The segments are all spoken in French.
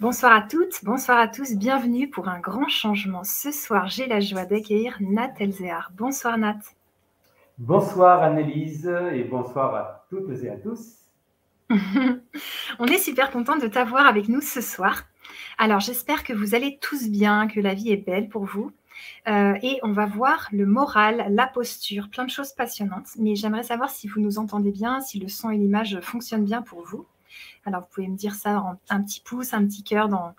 Bonsoir à toutes, bonsoir à tous, bienvenue pour un grand changement. Ce soir, j'ai la joie d'accueillir Nat Elzéar. Bonsoir Nat. Bonsoir Annelise et bonsoir à toutes et à tous. On est super content de t'avoir avec nous ce soir. Alors j'espère que vous allez tous bien, que la vie est belle pour vous. Euh, et on va voir le moral, la posture, plein de choses passionnantes. Mais j'aimerais savoir si vous nous entendez bien, si le son et l'image fonctionnent bien pour vous. Alors, vous pouvez me dire ça en un petit pouce, un petit cœur dans,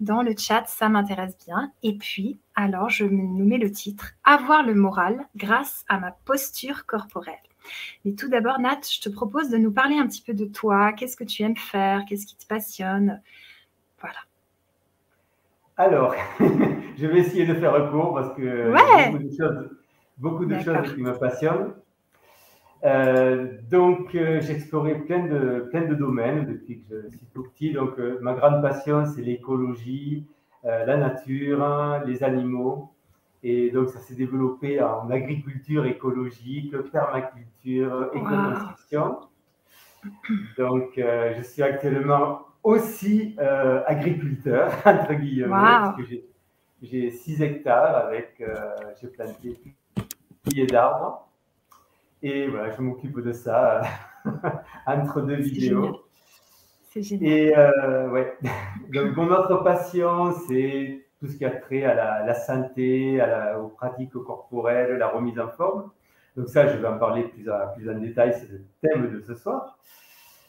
dans le chat, ça m'intéresse bien. Et puis, alors, je nous mets le titre Avoir le moral grâce à ma posture corporelle. Mais tout d'abord, Nat, je te propose de nous parler un petit peu de toi. Qu'est-ce que tu aimes faire? Qu'est-ce qui te passionne? Voilà. Alors, je vais essayer de faire recours parce que beaucoup de choses, beaucoup de choses qui me passionnent. Euh, donc, euh, j'ai exploré plein de, plein de domaines depuis que je suis tout petit. Donc, euh, ma grande passion, c'est l'écologie, la nature, les animaux. Et donc, ça s'est développé en agriculture écologique, permaculture, éco-construction. Donc, je suis actuellement aussi agriculteur, entre guillemets, parce que j'ai 6 hectares avec, j'ai planté milliers d'arbres. Et voilà, je m'occupe de ça entre deux vidéos. C'est génial. Et euh, ouais. Donc, mon autre passion, c'est tout ce qui a trait à la, santé, à la, aux pratiques corporelles, la remise en forme. Donc, ça, je vais en parler plus, plus en détail, c'est le thème de ce soir.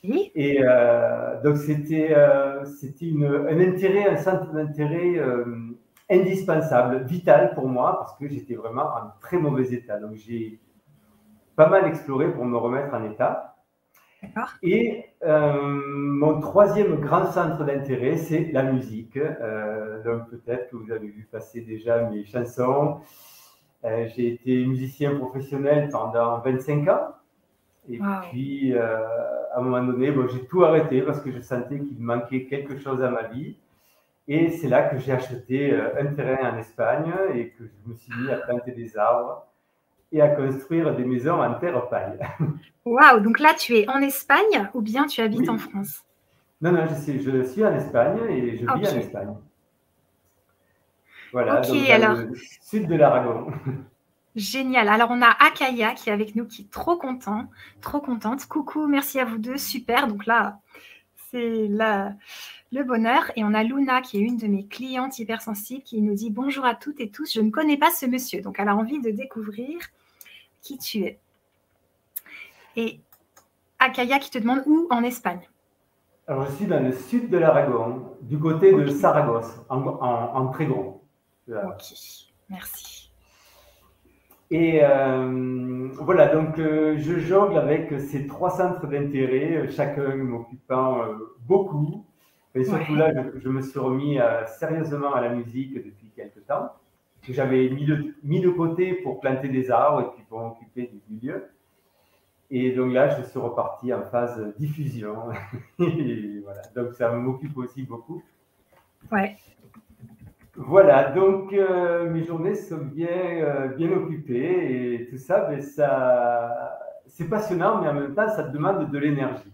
Oui. Et euh, donc, c'était euh, un intérêt, un centre d'intérêt euh, indispensable, vital pour moi, parce que j'étais vraiment en très mauvais état. Donc, j'ai pas mal exploré pour me remettre en état. Et euh, mon troisième grand centre d'intérêt, c'est la musique. Euh, donc peut-être que vous avez vu passer déjà mes chansons. Euh, j'ai été musicien professionnel pendant 25 ans. Et puis, à un moment donné, bon, j'ai tout arrêté parce que je sentais qu'il manquait quelque chose à ma vie. Et c'est là que j'ai acheté un terrain en Espagne et que je me suis mis à planter des arbres et à construire des maisons en terre paille. Waouh, donc là tu es en Espagne ou bien tu habites en France? Non, non, je suis, je suis en Espagne et je vis en Espagne. Voilà, donc alors... le sud de l'Aragon. Génial. Alors, on a Akaya qui est avec nous, qui est trop content, trop contente. Coucou, merci à vous deux, super. Donc là, c'est le bonheur. Et on a Luna qui est une de mes clientes hypersensibles qui nous dit bonjour à toutes et tous. Je ne connais pas ce monsieur, donc elle a envie de découvrir qui tu es. Et Akaya qui te demande où en Espagne Alors, je suis dans le sud de l'Aragon, du côté de Saragosse, en, en, très gros. Ok, merci. Et euh, voilà, donc euh, je jongle avec ces trois centres d'intérêt, chacun m'occupant euh, beaucoup. Et surtout là, je, me suis remis sérieusement à la musique depuis quelques temps que j'avais mis de, mis de côté pour planter des arbres et puis pour m'occuper du lieu. Et donc là, je suis reparti en phase diffusion. et voilà, donc ça m'occupe aussi beaucoup. Ouais. Voilà, donc euh, mes journées sont bien, euh, bien occupées et tout ça, mais ça c'est passionnant, mais en même temps, ça demande de l'énergie.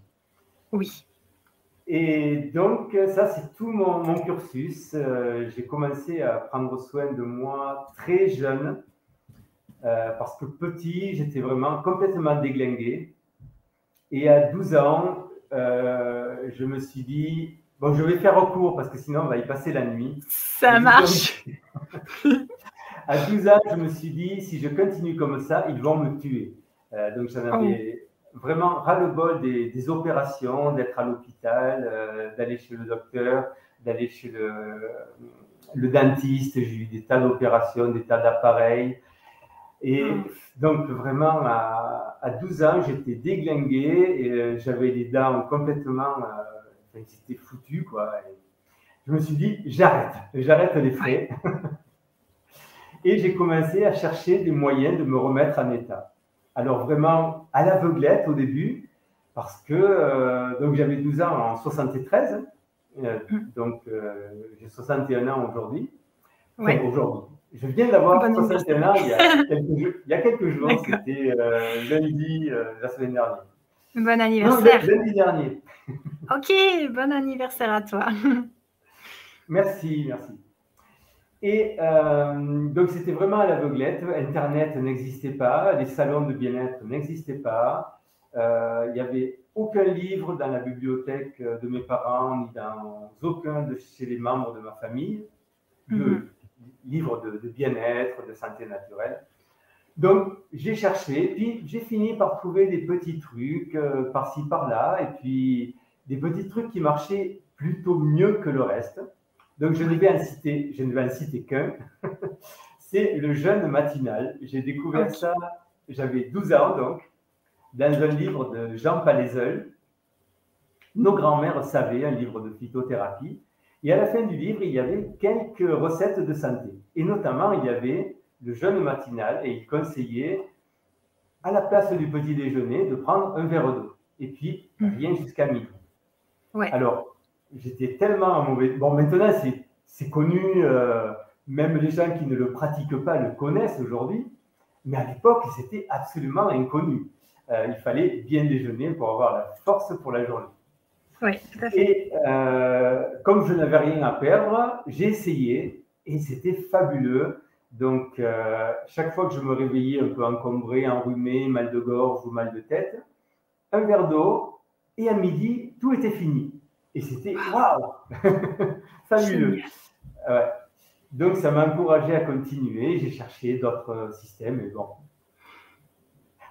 Oui. Et donc, ça, c'est tout mon, cursus. Euh, j'ai commencé à prendre soin de moi très jeune, euh, parce que petit, j'étais vraiment complètement déglingué. Et à 12 ans, euh, je me suis dit, bon, je vais faire recours, parce que sinon, on va y passer la nuit. Ça marche. à 12 ans, je me suis dit, si je continue comme ça, ils vont me tuer. donc, j'en avais... Oh vraiment ras-le-bol des, opérations, d'être à l'hôpital, euh, d'aller chez le docteur, d'aller chez le, dentiste. J'ai eu des tas d'opérations, des tas d'appareils. Et hmm. donc, vraiment, à, 12 ans, j'étais déglingué et euh, j'avais les dents complètement. Euh, c'était foutu, quoi. je me suis dit, j'arrête, j'arrête les frais. et j'ai commencé à chercher des moyens de me remettre en état. Alors vraiment à l'aveuglette au début, parce que euh, donc j'avais 12 ans en 73, euh, mm. donc euh, j'ai 61 ans aujourd'hui. aujourd'hui. Je viens d'avoir 61 ans il y a quelques, il y a quelques jours, c'était lundi la semaine dernière. Bon anniversaire. lundi dernier. ok, bon anniversaire à toi. Merci, merci. Et euh, donc, c'était vraiment à l'aveuglette. Internet n'existait pas, les salons de bien-être n'existaient pas. Euh, il n'y avait aucun livre dans la bibliothèque de mes parents, ni dans aucun de chez les membres de ma famille, de mhm. livres de, de bien-être, de santé naturelle. Donc, j'ai cherché, puis j'ai fini par trouver des petits trucs euh, par-ci, par-là, et puis des petits trucs qui marchaient plutôt mieux que le reste. Donc, je ne vais en citer, je ne vais en citer qu'un. C'est le jeûne matinal. J'ai découvert ça, j'avais 12 ans donc, dans un livre de Jean Palaiseul. Nos grands-mères savaient, un livre de phytothérapie. Et à la fin du livre, il y avait quelques recettes de santé. Et notamment, il y avait le jeûne matinal et il conseillait, à la place du petit déjeuner, de prendre un verre d'eau. Et puis, mmh. rien jusqu'à midi. Ouais. Alors, j'étais tellement mauvais. Bon, maintenant, c'est connu, euh, même les gens qui ne le pratiquent pas le connaissent aujourd'hui. Mais à l'époque, c'était absolument inconnu. Euh, il fallait bien déjeuner pour avoir la force pour la journée. Oui, tout à fait. Et euh, comme je n'avais rien à perdre, j'ai essayé et c'était fabuleux. Donc, chaque fois que je me réveillais un peu encombré, enrhumé, mal de gorge ou mal de tête, un verre d'eau et à midi, tout était fini. Et c'était waouh Fabuleux Donc, ça m'a encouragé à continuer. J'ai cherché d'autres systèmes et bon.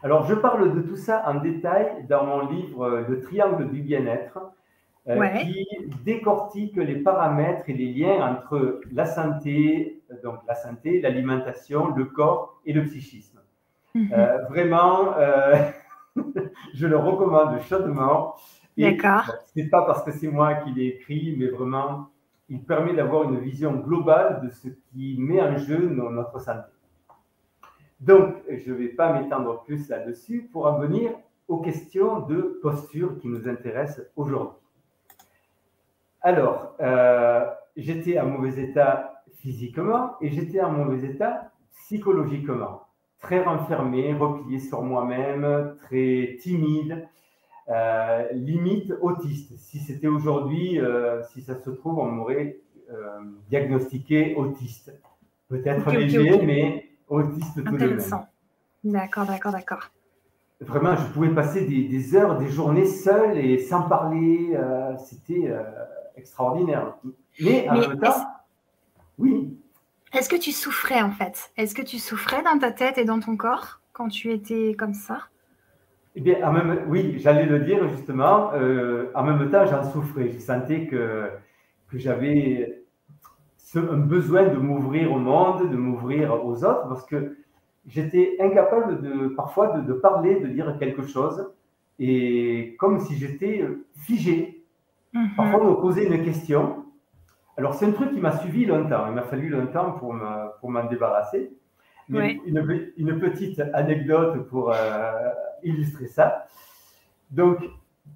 Alors, je parle de tout ça en détail dans mon livre Le triangle du bien-être euh, qui décortique les paramètres et les liens entre la santé, donc la santé, l'alimentation, le corps et le psychisme. Mhm. Euh, vraiment, euh, je le recommande chaudement. D'accord. c'est pas parce que c'est moi qui l'ai écrit, mais vraiment, il permet d'avoir une vision globale de ce qui met en jeu notre santé. Donc, je ne vais pas m'étendre plus là-dessus pour en venir aux questions de posture qui nous intéressent aujourd'hui. Alors, euh, j'étais en mauvais état physiquement et j'étais en mauvais état psychologiquement. Très renfermé, replié sur moi-même, très timide, euh, limite autiste. Si c'était aujourd'hui, euh, si ça se trouve, on m'aurait diagnostiqué autiste. Peut-être léger, mais autiste tout de même. D'accord, d'accord, d'accord. Vraiment, je pouvais passer des, heures, des journées seul et sans parler. C'était extraordinaire. Mais en même temps, oui. Est-ce que tu souffrais en fait? Est-ce que tu souffrais dans ta tête et dans ton corps quand tu étais comme ça? Eh bien, même, oui, j'allais le dire justement. Euh, en même temps, j'en souffrais. Je sentais que, que j'avais un besoin de m'ouvrir au monde, de m'ouvrir aux autres, parce que j'étais incapable de parfois de, de, parler, de dire quelque chose, et comme si j'étais figé. Mhm. Parfois, on me posait une question. Alors, c'est un truc qui m'a suivi longtemps. Il m'a fallu longtemps pour m'en pour débarrasser. Mais une, une, petite anecdote pour euh, illustrer ça. Donc,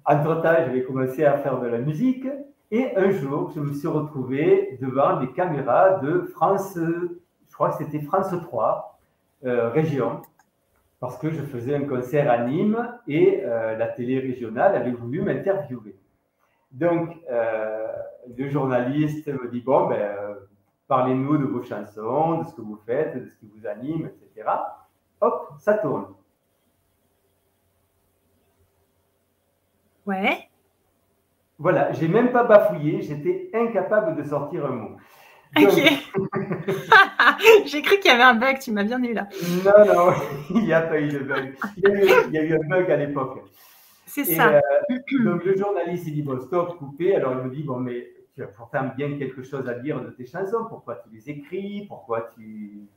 entre-temps, j'avais commencé à faire de la musique. Et un jour, je me suis retrouvé devant des caméras de France, je crois que c'était France 3, euh, région, parce que je faisais un concert à Nîmes et euh, la télé régionale avait voulu m'interviewer. Donc, euh, le journaliste me dit, bon, ben, parlez-nous de vos chansons, de ce que vous faites, de ce qui vous anime, etc. Hop, ça tourne. Ouais. Voilà, j'ai même pas bafouillé, j'étais incapable de sortir un mot. Ok. j'ai cru qu'il y avait un bug, tu m'as bien eu là. Non, non, il n'y a pas eu de bug. il y a eu un bug à l'époque. C'est ça. Euh, donc le journaliste, il dit, bon, stop, coupé. Alors il me dit, bon, mais tu as pourtant bien quelque chose à dire de tes chansons. Pourquoi tu les écris? Pourquoi tu...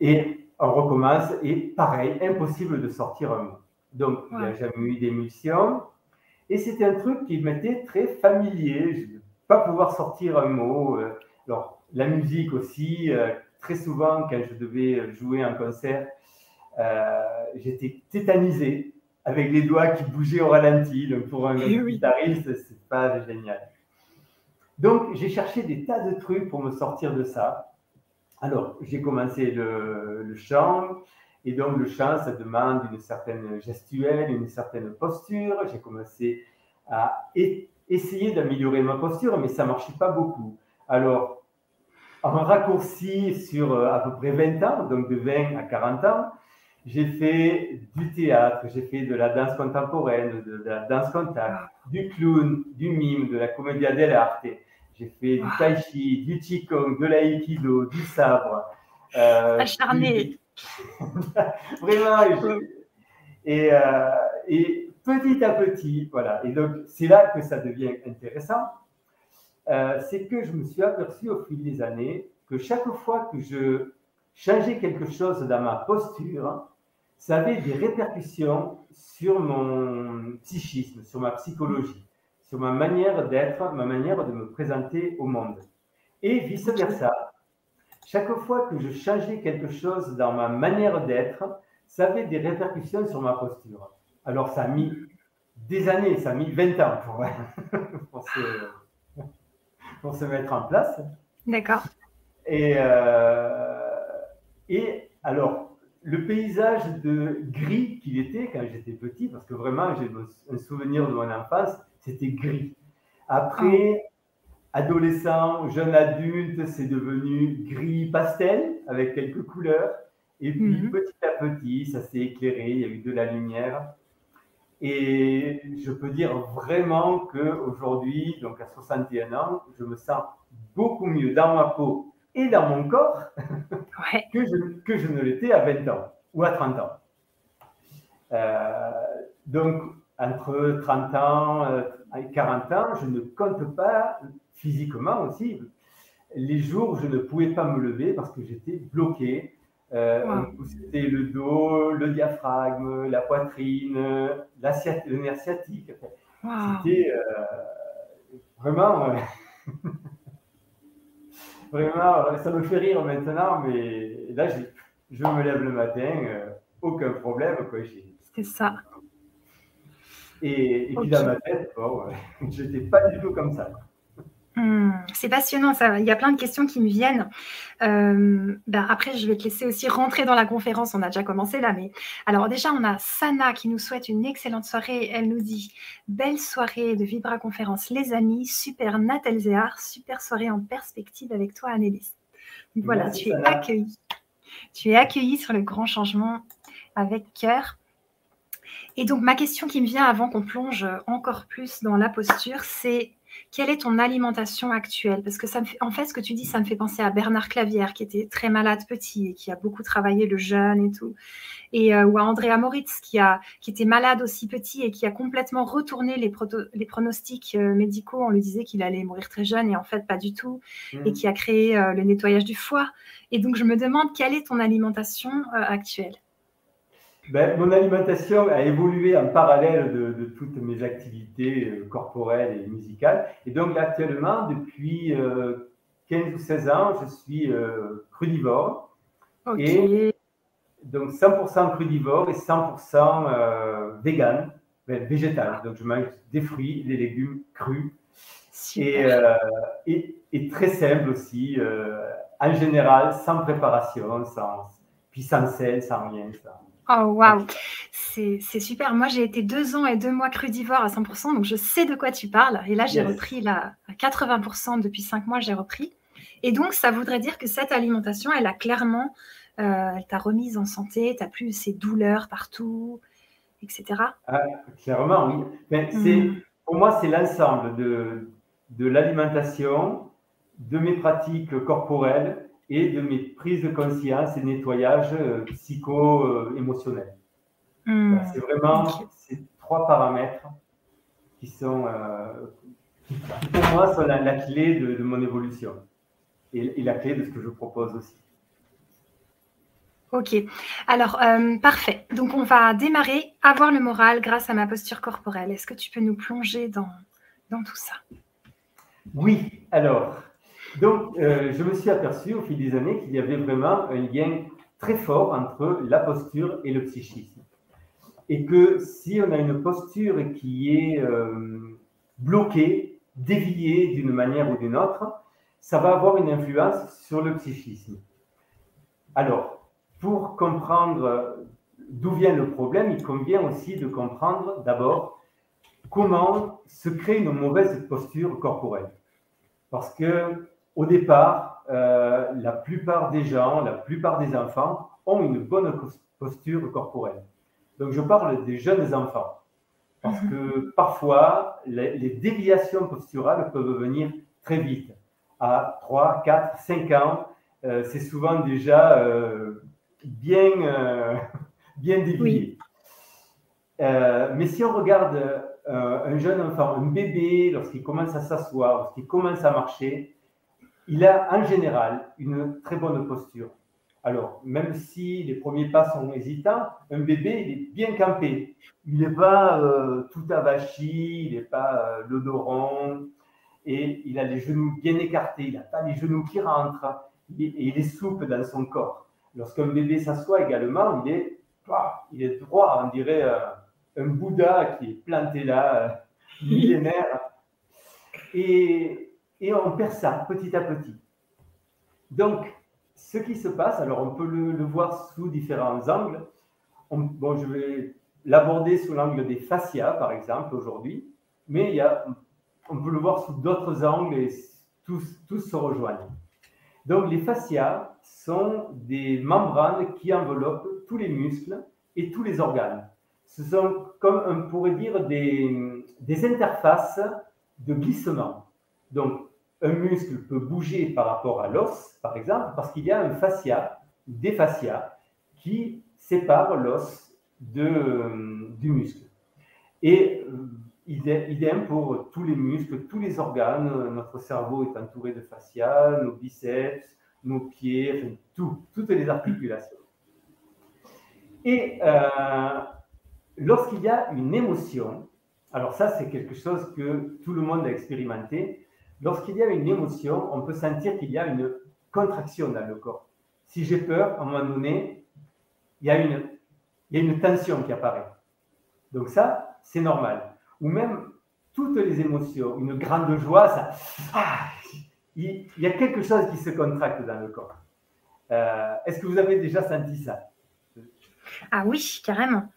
Et on recommence. Et pareil, impossible de sortir un mot. Donc, il n'y a jamais eu d'émission. Et c'était un truc qui m'était très familier. Je ne pas pouvoir sortir un mot. Euh, alors, la musique aussi, euh, très souvent, quand je devais jouer un concert, j'étais tétanisé avec les doigts qui bougeaient au ralenti. Donc pour un eh guitariste, c'est pas génial. Donc j'ai cherché des tas de trucs pour me sortir de ça. Alors j'ai commencé le, chant. Et donc le chant, ça demande une certaine gestuelle, une certaine posture. J'ai commencé à essayer d'améliorer ma posture, mais ça marchait pas beaucoup. Alors, en raccourci sur euh, à peu près 20 ans, donc de 20 à 40 ans, j'ai fait du théâtre, j'ai fait de la danse contemporaine, de, la danse contact, du clown, du mime, de la commedia dell'arte. J'ai fait du tai chi, du qigong, de l'aïkido, du sabre. Euh, Acharné. Vraiment. Et, euh, et, petit à petit, voilà. Et donc, c'est là que ça devient intéressant. Euh, c'est que je me suis aperçu au fil des années que chaque fois que je changeais quelque chose dans ma posture, ça avait des répercussions sur mon psychisme, sur ma psychologie, sur ma manière d'être, ma manière de me présenter au monde. Et vice-versa, chaque fois que je changeais quelque chose dans ma manière d'être, ça avait des répercussions sur ma posture. Alors ça a mis des années, ça a mis 20 ans pour, pour, se, pour se, mettre en place. D'accord. Et, euh, et alors, le paysage de gris qu'il était quand j'étais petit, parce que vraiment j'ai un souvenir de mon enfance, c'était gris. Après, adolescent, jeune adulte, c'est devenu gris pastel avec quelques couleurs. Et puis mhm. petit à petit, ça s'est éclairé, il y a eu de la lumière. Et je peux dire vraiment qu'aujourd'hui, donc à 61 ans, je me sens beaucoup mieux dans ma peau et dans mon corps que, je, que, je, ne l'étais à 20 ans ou à 30 ans. Euh, donc, entre 30 ans euh, et 40 ans, je ne compte pas physiquement aussi les jours où je ne pouvais pas me lever parce que j'étais bloqué. Euh, C'était le dos, le diaphragme, la poitrine, le nerf sciatique. C'était euh, vraiment Vraiment, ça me fait rire maintenant, mais là, je me lève le matin, euh, aucun problème. C'est ça. Et, puis dans ma tête, bon, je n'étais pas du tout comme ça. Hmm, c'est passionnant, ça. Il y a plein de questions qui me viennent. Euh, ben après, je vais te laisser aussi rentrer dans la conférence. On a déjà commencé là, mais alors déjà, on a Sana qui nous souhaite une excellente soirée. Elle nous dit belle soirée de Vibra Conférence, les amis, super Nathalie Zéar, super soirée en perspective avec toi, Annelise. voilà, tu es accueillie. Tu es accueillie sur le grand changement avec cœur. Et donc, ma question qui me vient avant qu'on plonge encore plus dans la posture, c'est quelle est ton alimentation actuelle? Parce que ça me fait, en fait, ce que tu dis, ça me fait penser à Bernard Clavière, qui était très malade petit et qui a beaucoup travaillé le jeûne et tout. Et, euh, ou à Andrea Moritz, qui, a, qui était malade aussi petit et qui a complètement retourné les, les pronostics euh, médicaux. On lui disait qu'il allait mourir très jeune et en fait, pas du tout. Et mmh. qui a créé euh, le nettoyage du foie. Et donc, je me demande, quelle est ton alimentation actuelle? Ben, mon alimentation a évolué en parallèle de, toutes mes activités euh, corporelles et musicales. Et donc actuellement, depuis 15 euh, ou 16 ans, je suis euh, crudivore. Et donc 100% crudivore et 100% vegan, ben, végétal. Donc je mange des fruits, des légumes crus. Et, et, très simple aussi, en général, sans préparation, sans, puis sans sel, sans rien. Oh, waouh! C'est super. Moi, j'ai été deux ans et deux mois crudivore à 100%, donc je sais de quoi tu parles. Et là, j'ai repris là, à 80% depuis cinq mois, j'ai repris. Et donc, ça voudrait dire que cette alimentation, elle a clairement, euh, elle t'a remise en santé, tu n'as plus ces douleurs partout, etc. Ah, clairement, oui. Mais mmh. Pour moi, c'est l'ensemble de, de l'alimentation, de mes pratiques corporelles et de mes prises de conscience et nettoyage euh, psycho-émotionnel. Hmm. C'est vraiment ces trois paramètres qui sont, euh, pour moi, sont la, clé de, mon évolution et, la clé de ce que je propose aussi. Ok, alors euh, parfait. Donc on va démarrer, avoir le moral grâce à ma posture corporelle. Est-ce que tu peux nous plonger dans, dans tout ça? Oui, alors donc, euh, je me suis aperçu au fil des années qu'il y avait vraiment un lien très fort entre la posture et le psychisme. Et que si on a une posture qui est euh, bloquée, déviée d'une manière ou d'une autre, ça va avoir une influence sur le psychisme. Alors, pour comprendre d'où vient le problème, il convient aussi de comprendre d'abord comment se crée une mauvaise posture corporelle. Parce que au départ, euh, la plupart des gens, la plupart des enfants ont une bonne posture corporelle. Donc, je parle des jeunes enfants. Parce mhm. que parfois, les, déviations posturales peuvent venir très vite. À 3, 4, 5 ans, euh, c'est souvent déjà euh, bien, bien dévié. mais si on regarde un jeune enfant, un bébé, lorsqu'il commence à s'asseoir, lorsqu'il commence à marcher, il a en général une très bonne posture. Alors, même si les premiers pas sont hésitants, un bébé, il est bien campé. Il n'est pas euh, tout avachi, il n'est pas euh, et il a les genoux bien écartés, il n'a pas les genoux qui rentrent, et il est souple dans son corps. Lorsqu'un bébé s'assoit également, il est, il est droit, on dirait euh, un Bouddha qui est planté là, millénaire. Et et on perd ça petit à petit. Donc, ce qui se passe, alors on peut le, voir sous différents angles. bon, je vais l'aborder sous l'angle des fascias, par exemple, aujourd'hui, mais il y a, on peut le voir sous d'autres angles et tous, tous se rejoignent. Donc, les fascias sont des membranes qui enveloppent tous les muscles et tous les organes. Ce sont, comme on pourrait dire, des, des interfaces de glissement. Donc, un muscle peut bouger par rapport à l'os, par exemple, parce qu'il y a un fascia, des fascias, qui séparent l'os du muscle. Et euh, idem pour tous les muscles, tous les organes. Notre cerveau est entouré de fascia, nos biceps, nos pieds, tout, toutes les articulations. Et euh, lorsqu'il y a une émotion, alors ça c'est quelque chose que tout le monde a expérimenté, Lorsqu'il y a une émotion, on peut sentir qu'il y a une contraction dans le corps. Si j'ai peur, à un moment donné, il y a une, tension qui apparaît. Donc ça, c'est normal. Ou même toutes les émotions, une grande joie, ça, ah, il, y a quelque chose qui se contracte dans le corps. Euh, est-ce que vous avez déjà senti ça? Ah oui, carrément.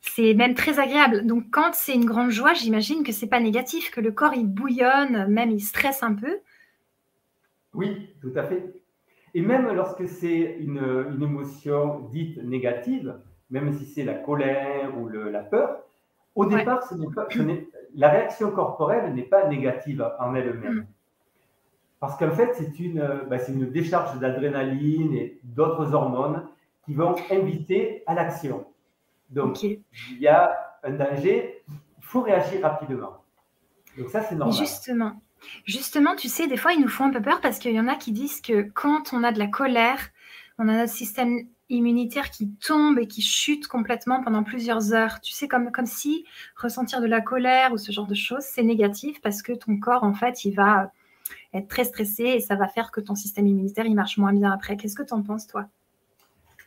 C'est même très agréable. Donc, quand c'est une grande joie, j'imagine que c'est pas négatif, que le corps il bouillonne, même il stresse un peu. Oui, tout à fait. Et même lorsque c'est une, émotion dite négative, même si c'est la colère ou la peur, au départ, ce pas, la réaction corporelle n'est pas négative en elle-même. Mm. Parce qu'en fait, c'est une, bah, une décharge d'adrénaline et d'autres hormones qui vont inviter à l'action. Donc, il y a un danger, il faut réagir rapidement. Donc ça, c'est normal. Justement, justement, tu sais, des fois, ils nous font un peu peur parce qu'il y en a qui disent que quand on a de la colère, on a notre système immunitaire qui tombe et qui chute complètement pendant plusieurs heures. Tu sais, comme, comme si ressentir de la colère ou ce genre de choses, c'est négatif parce que ton corps, en fait, il va être très stressé et ça va faire que ton système immunitaire, il marche moins bien après. Qu'est-ce que tu en penses, toi?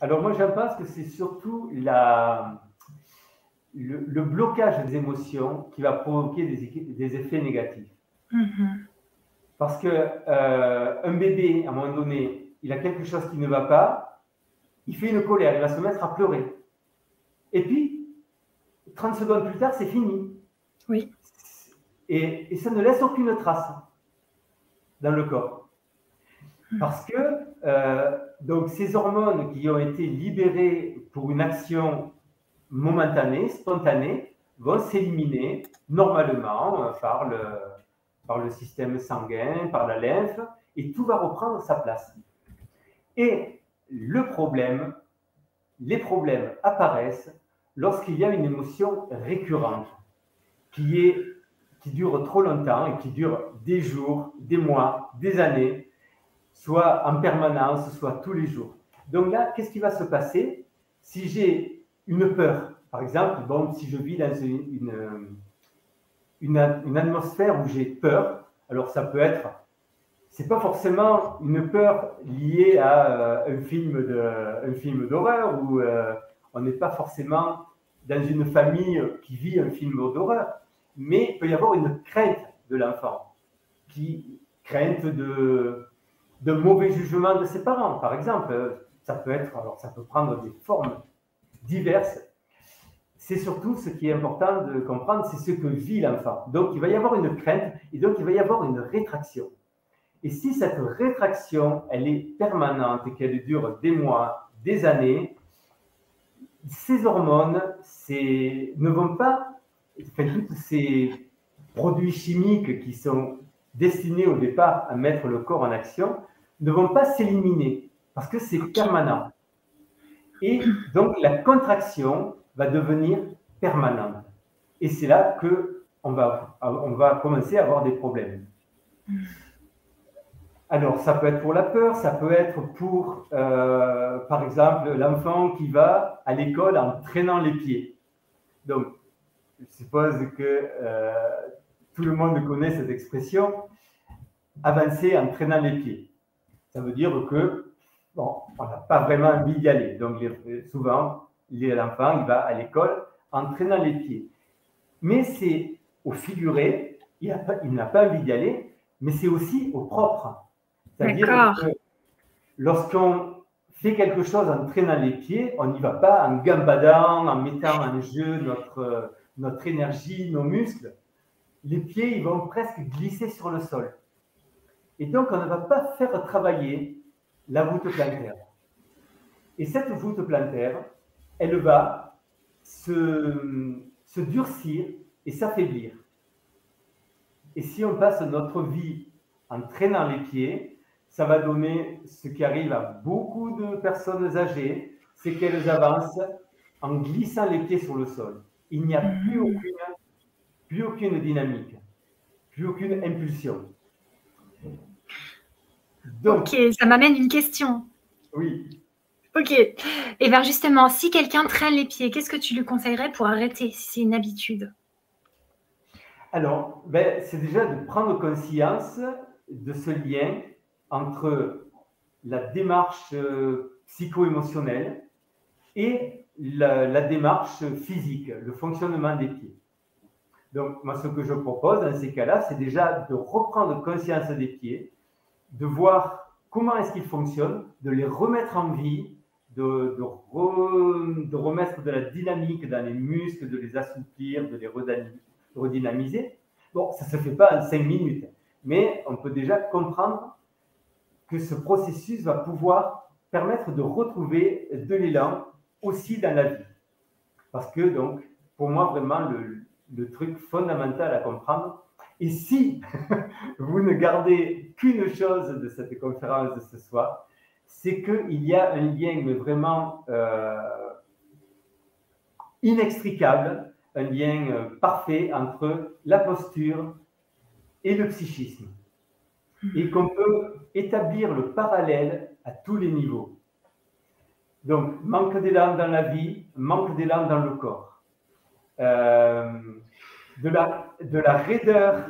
Alors moi, je pense que c'est surtout la, le, blocage des émotions qui va provoquer des, effets négatifs. Mm-hmm. Parce que euh, un bébé, à un moment donné, il a quelque chose qui ne va pas, il fait une colère, il va se mettre à pleurer. Et puis, 30 secondes plus tard, c'est fini. Oui. Et, et, ça ne laisse aucune trace dans le corps. Mm. Parce que euh, donc ces hormones qui ont été libérées pour une action momentanée, spontanée, vont s'éliminer normalement euh, par le, par le système sanguin, par la lymphe, et tout va reprendre sa place. Et le problème, les problèmes apparaissent lorsqu'il y a une émotion récurrente qui, est, qui dure trop longtemps et qui dure des jours, des mois, des années, soit en permanence, soit tous les jours. Donc là, qu'est-ce qui va se passer si j'ai une peur? Par exemple, bon, si je vis dans une, une, une, atmosphère où j'ai peur, alors ça peut être, c'est pas forcément une peur liée à euh, un film de, un film d'horreur où euh, on n'est pas forcément dans une famille qui vit un film d'horreur, mais il peut y avoir une crainte de l'enfant, qui crainte de de mauvais jugement de ses parents, par exemple. Ça peut être, alors ça peut prendre des formes diverses. C'est surtout ce qui est important de comprendre, c'est ce que vit l'enfant. Donc il va y avoir une crainte et donc il va y avoir une rétraction. Et si cette rétraction, elle est permanente et qu'elle dure des mois, des années, ces hormones ne vont pas, tous ces produits chimiques qui sont destinés au départ à mettre le corps en action, ne vont pas s'éliminer parce que c'est permanent. Et donc la contraction va devenir permanente. Et c'est là que on va, on va commencer à avoir des problèmes. Alors, ça peut être pour la peur, ça peut être pour, euh, par exemple, l'enfant qui va à l'école en traînant les pieds. Donc, je suppose que euh, tout le monde connaît cette expression, avancer en traînant les pieds. Ça veut dire que, bon, on n'a pas vraiment envie d'y aller. Donc, souvent, l'enfant, il va à l'école en traînant les pieds. Mais c'est au figuré, il n'a pas envie d'y aller, mais c'est aussi au propre. C'est-à-dire que lorsqu'on fait quelque chose en traînant les pieds, on n'y va pas en gambadant, en mettant en jeu notre, notre énergie, nos muscles. Les pieds, ils vont presque glisser sur le sol. Et donc, on ne va pas faire travailler la voûte plantaire. Et cette voûte plantaire, elle va se, se durcir et s'affaiblir. Et si on passe notre vie en traînant les pieds, ça va donner ce qui arrive à beaucoup de personnes âgées, c'est qu'elles avancent en glissant les pieds sur le sol. Il n'y a plus aucune, plus aucune dynamique, plus aucune impulsion. Ok, ça m'amène une question. Oui. Ok. Et eh bien justement, si quelqu'un traîne les pieds, qu'est-ce que tu lui conseillerais pour arrêter si c'est une habitude? Alors, ben, c'est déjà de prendre conscience de ce lien entre la démarche euh, psycho-émotionnelle et la, démarche physique, le fonctionnement des pieds. Donc, moi, ce que je propose dans ces cas-là, c'est déjà de reprendre conscience des pieds, de voir comment est-ce qu'ils fonctionnent, de les remettre en vie, de, de, remettre de la dynamique dans les muscles, de les assouplir, de les redynamiser. Bon, ça ne se fait pas en cinq minutes, mais on peut déjà comprendre que ce processus va pouvoir permettre de retrouver de l'élan aussi dans la vie. Parce que, donc, pour moi, vraiment, le, le truc fondamental à comprendre, et si vous ne gardez qu'une chose de cette conférence de ce soir, c'est qu'il y a un lien mais vraiment euh, inextricable, un lien euh, parfait entre la posture et le psychisme. Et qu'on peut établir le parallèle à tous les niveaux. Donc, manque d'élan dans la vie, manque d'élan dans le corps. Euh, de, la, de la raideur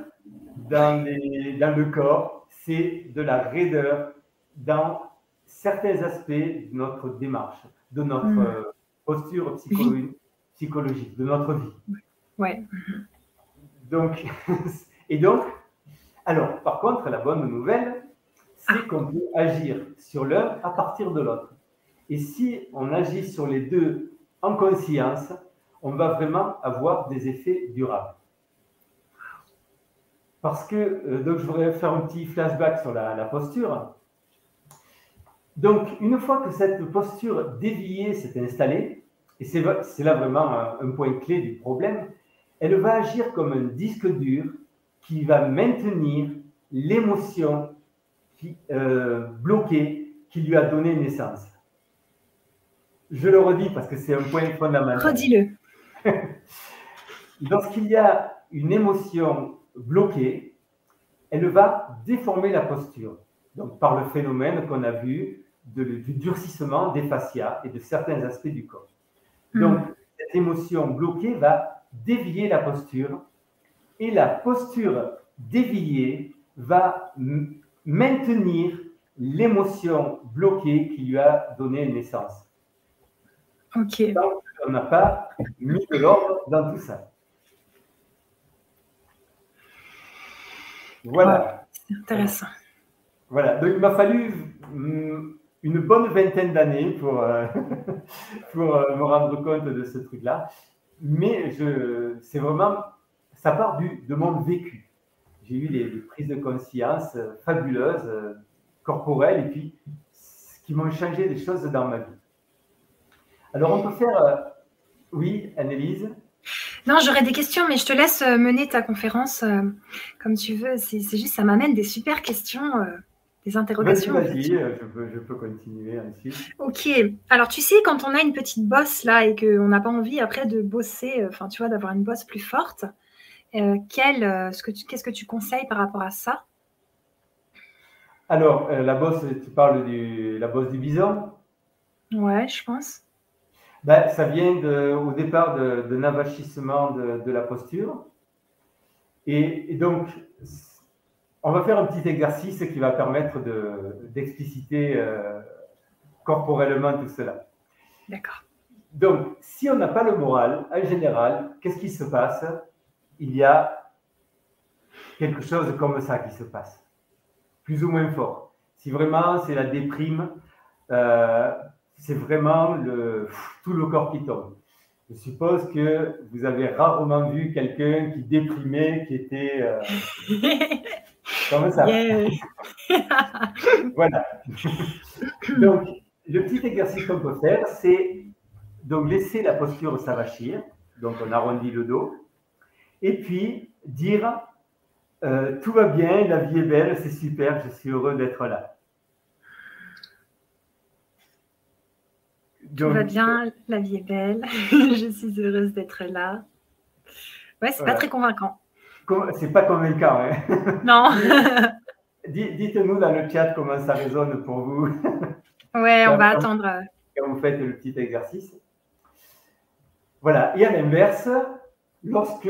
dans, les, dans le corps, c'est de la raideur dans certains aspects de notre démarche, de notre mm. euh, posture psychologique, de notre vie. Ouais. Donc, et donc, alors, par contre, la bonne nouvelle, c'est ah. qu'on peut agir sur l'un à partir de l'autre. Et si on agit sur les deux en conscience, on va vraiment avoir des effets durables. Parce que, euh, donc je voudrais faire un petit flashback sur la, posture. Donc, une fois que cette posture déviée s'est installée, et c'est là vraiment un, point clé du problème, elle va agir comme un disque dur qui va maintenir l'émotion euh, bloquée qui lui a donné naissance. Je le redis parce que c'est un point fondamental. Redis-le. Lorsqu'il y a une émotion bloquée, elle va déformer la posture. Donc, par le phénomène qu'on a vu du durcissement des fascias et de certains aspects du corps. Hmm. Donc, cette émotion bloquée va dévier la posture et la posture déviée va maintenir l'émotion bloquée qui lui a donné naissance. Ok. Donc, on n'a pas mis de l'ordre dans tout ça. Voilà. c'est intéressant. Voilà. Donc, il m'a fallu mm, une bonne vingtaine d'années pour, euh, pour euh, me rendre compte de ce truc-là. Mais je, c'est vraiment, ça part du, de mon vécu. j'ai eu des, prises de conscience fabuleuses, corporelles, et puis qui m'ont changé des choses dans ma vie. Alors, on peut faire. oui, Annelise? Non, j'aurais des questions, mais je te laisse mener ta conférence comme tu veux. C'est juste, ça m'amène des super questions des interrogations. Vas-y, euh, je, peux, continuer ainsi. Ok. Alors, tu sais, quand on a une petite bosse là et qu'on n'a pas envie après de bosser, euh, enfin, tu vois, d'avoir une bosse plus forte, euh, qu'est-ce que tu conseilles par rapport à ça? Alors, la bosse, tu parles de la bosse du bison? Ouais, je pense. Ben, ça vient de, au départ avachissement de, de, la posture. Et, et donc, on va faire un petit exercice qui va permettre d'expliciter euh, corporellement tout cela. D'accord. Donc, si on n'a pas le moral, en général, qu'est-ce qui se passe? Il y a quelque chose comme ça qui se passe, plus ou moins fort. Si vraiment c'est la déprime, euh, c'est vraiment le, tout le corps qui tombe. Je suppose que vous avez rarement vu quelqu'un qui déprimait, qui était... Euh, Comme ça. voilà. donc, le petit exercice qu'on peut faire, c'est donc laisser la posture s'avachir. Donc, on arrondit le dos. Et puis, dire euh, Tout va bien, la vie est belle, c'est super, je suis heureux d'être là. Tout va bien, la vie est belle, je suis heureuse d'être là. Ouais, c'est pas très convaincant. C'est pas convaincant. Hein non. Dites-nous dans le chat comment ça résonne pour vous. Ouais, on va attendre. Quand vous faites le petit exercice. Voilà. Et à l'inverse, lorsque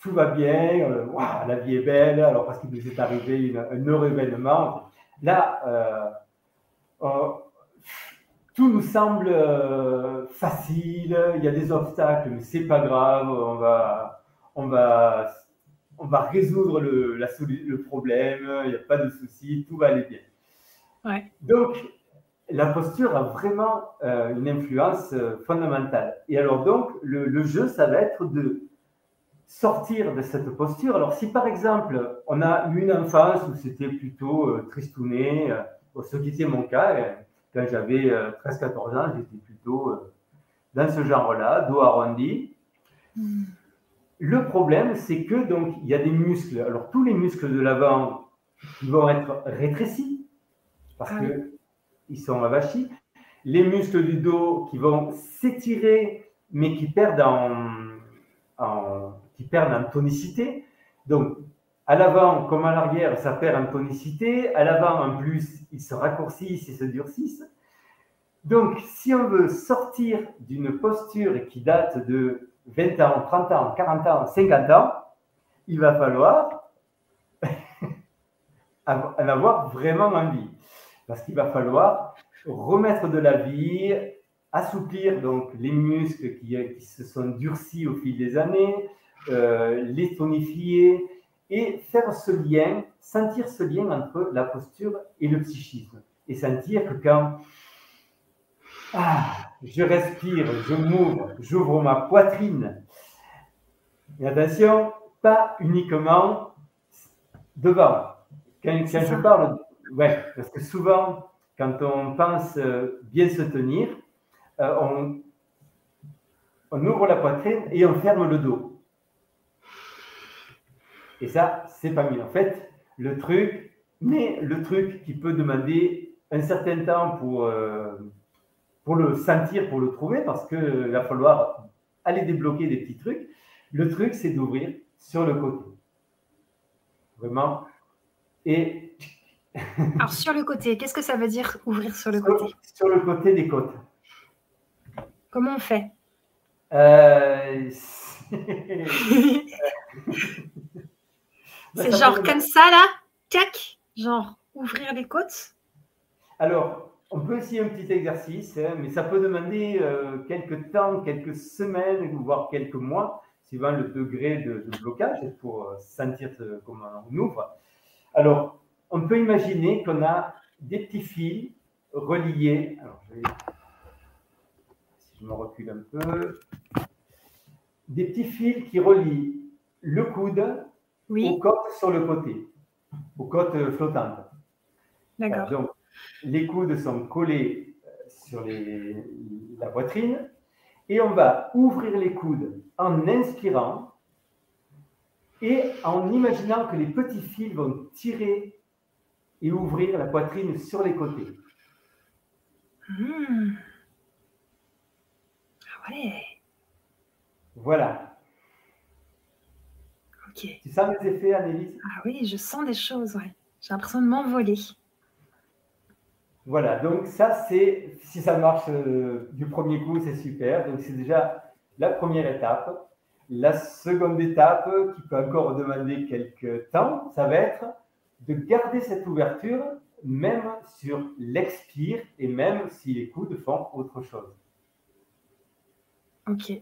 tout va bien, euh, la vie est belle, alors parce qu'il nous est arrivé un heureux événement, là, euh, euh, tout nous semble facile, il y a des obstacles, mais c'est pas grave, on va, on va on va résoudre le, la, le problème, il n'y a pas de souci, tout va aller bien. Donc, la posture a vraiment euh, une influence euh, fondamentale. Et alors donc, le, jeu, ça va être de sortir de cette posture. Alors si par exemple, on a eu une enfance où c'était plutôt euh, tristouné, ce qui était mon cas, quand j'avais 13-14 ans, j'étais plutôt dans ce genre-là, dos arrondi. Le problème, c'est que donc il y a des muscles. Alors tous les muscles de l'avant vont être rétrécis parce qu'ils ah que ils sont avachis. Les muscles du dos qui vont s'étirer mais qui perdent en, qui perdent en tonicité. Donc à l'avant comme à l'arrière, ça perd en tonicité. À l'avant en plus, ils se raccourcissent et se durcissent. Donc si on veut sortir d'une posture qui date de 20 ans, 30 ans, 40 ans, 50 ans, il va falloir en avoir vraiment envie. Parce qu'il va falloir remettre de la vie, assouplir donc les muscles qui, se sont durcis au fil des années, euh, les tonifier et faire ce lien, sentir ce lien entre la posture et le psychisme. Et sentir que quand ah, je respire, je m'ouvre, j'ouvre ma poitrine. Et attention, pas uniquement devant. Quand, je parle, ouais, parce que souvent, quand on pense euh, bien se tenir, euh, on, on ouvre la poitrine et on ferme le dos. Et ça, c'est pas mieux. En fait, le truc, mais le truc qui peut demander un certain temps pour, euh, pour le sentir, pour le trouver, parce qu'il va falloir aller débloquer des petits trucs. Le truc, c'est d'ouvrir sur le côté. Vraiment. Et. Alors, sur le côté, qu'est-ce que ça veut dire ouvrir sur le côté? Sur le côté des côtes. Comment on fait? Euh... C'est genre comme ça, là Tac Genre ouvrir les côtes Alors, on peut essayer un petit exercice, hein, mais ça peut demander euh, quelques temps, quelques semaines, voire quelques mois, suivant le degré de, blocage, pour euh, sentir comment on ouvre. Alors, on peut imaginer qu'on a des petits fils reliés. Alors, je si je me recule un peu, des petits fils qui relient le coude oui. aux côtes sur le côté, aux côtes flottantes. D'accord. donc, les coudes sont collés euh, sur la poitrine et on va ouvrir les coudes en inspirant et en imaginant que les petits fils vont tirer et ouvrir la poitrine sur les côtés. Hmm. Ah ouais. Voilà. Tu sens les effets, Annelise Ah oui, je sens des choses, ouais. J'ai l'impression de m'envoler. Voilà, donc ça, c'est, si ça marche euh, du premier coup, c'est super. Donc c'est déjà la première étape. La seconde étape, qui peut encore demander quelques temps, ça va être de garder cette ouverture, même sur l'expire et même si les coudes font autre chose. Ok.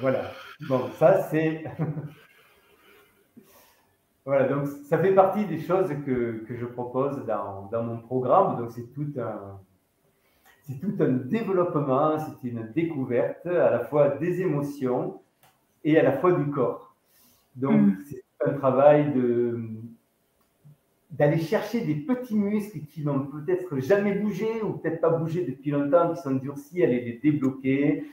Voilà. Bon, ça, c'est. voilà, donc ça fait partie des choses que, que je propose dans, dans, mon programme. Donc, c'est tout un. C'est tout un développement, c'est une découverte à la fois des émotions et à la fois du corps. Donc, mm. c'est un travail de, d'aller chercher des petits muscles qui n'ont peut-être jamais bougé ou peut-être pas bougé depuis longtemps, qui sont durcis, aller les débloquer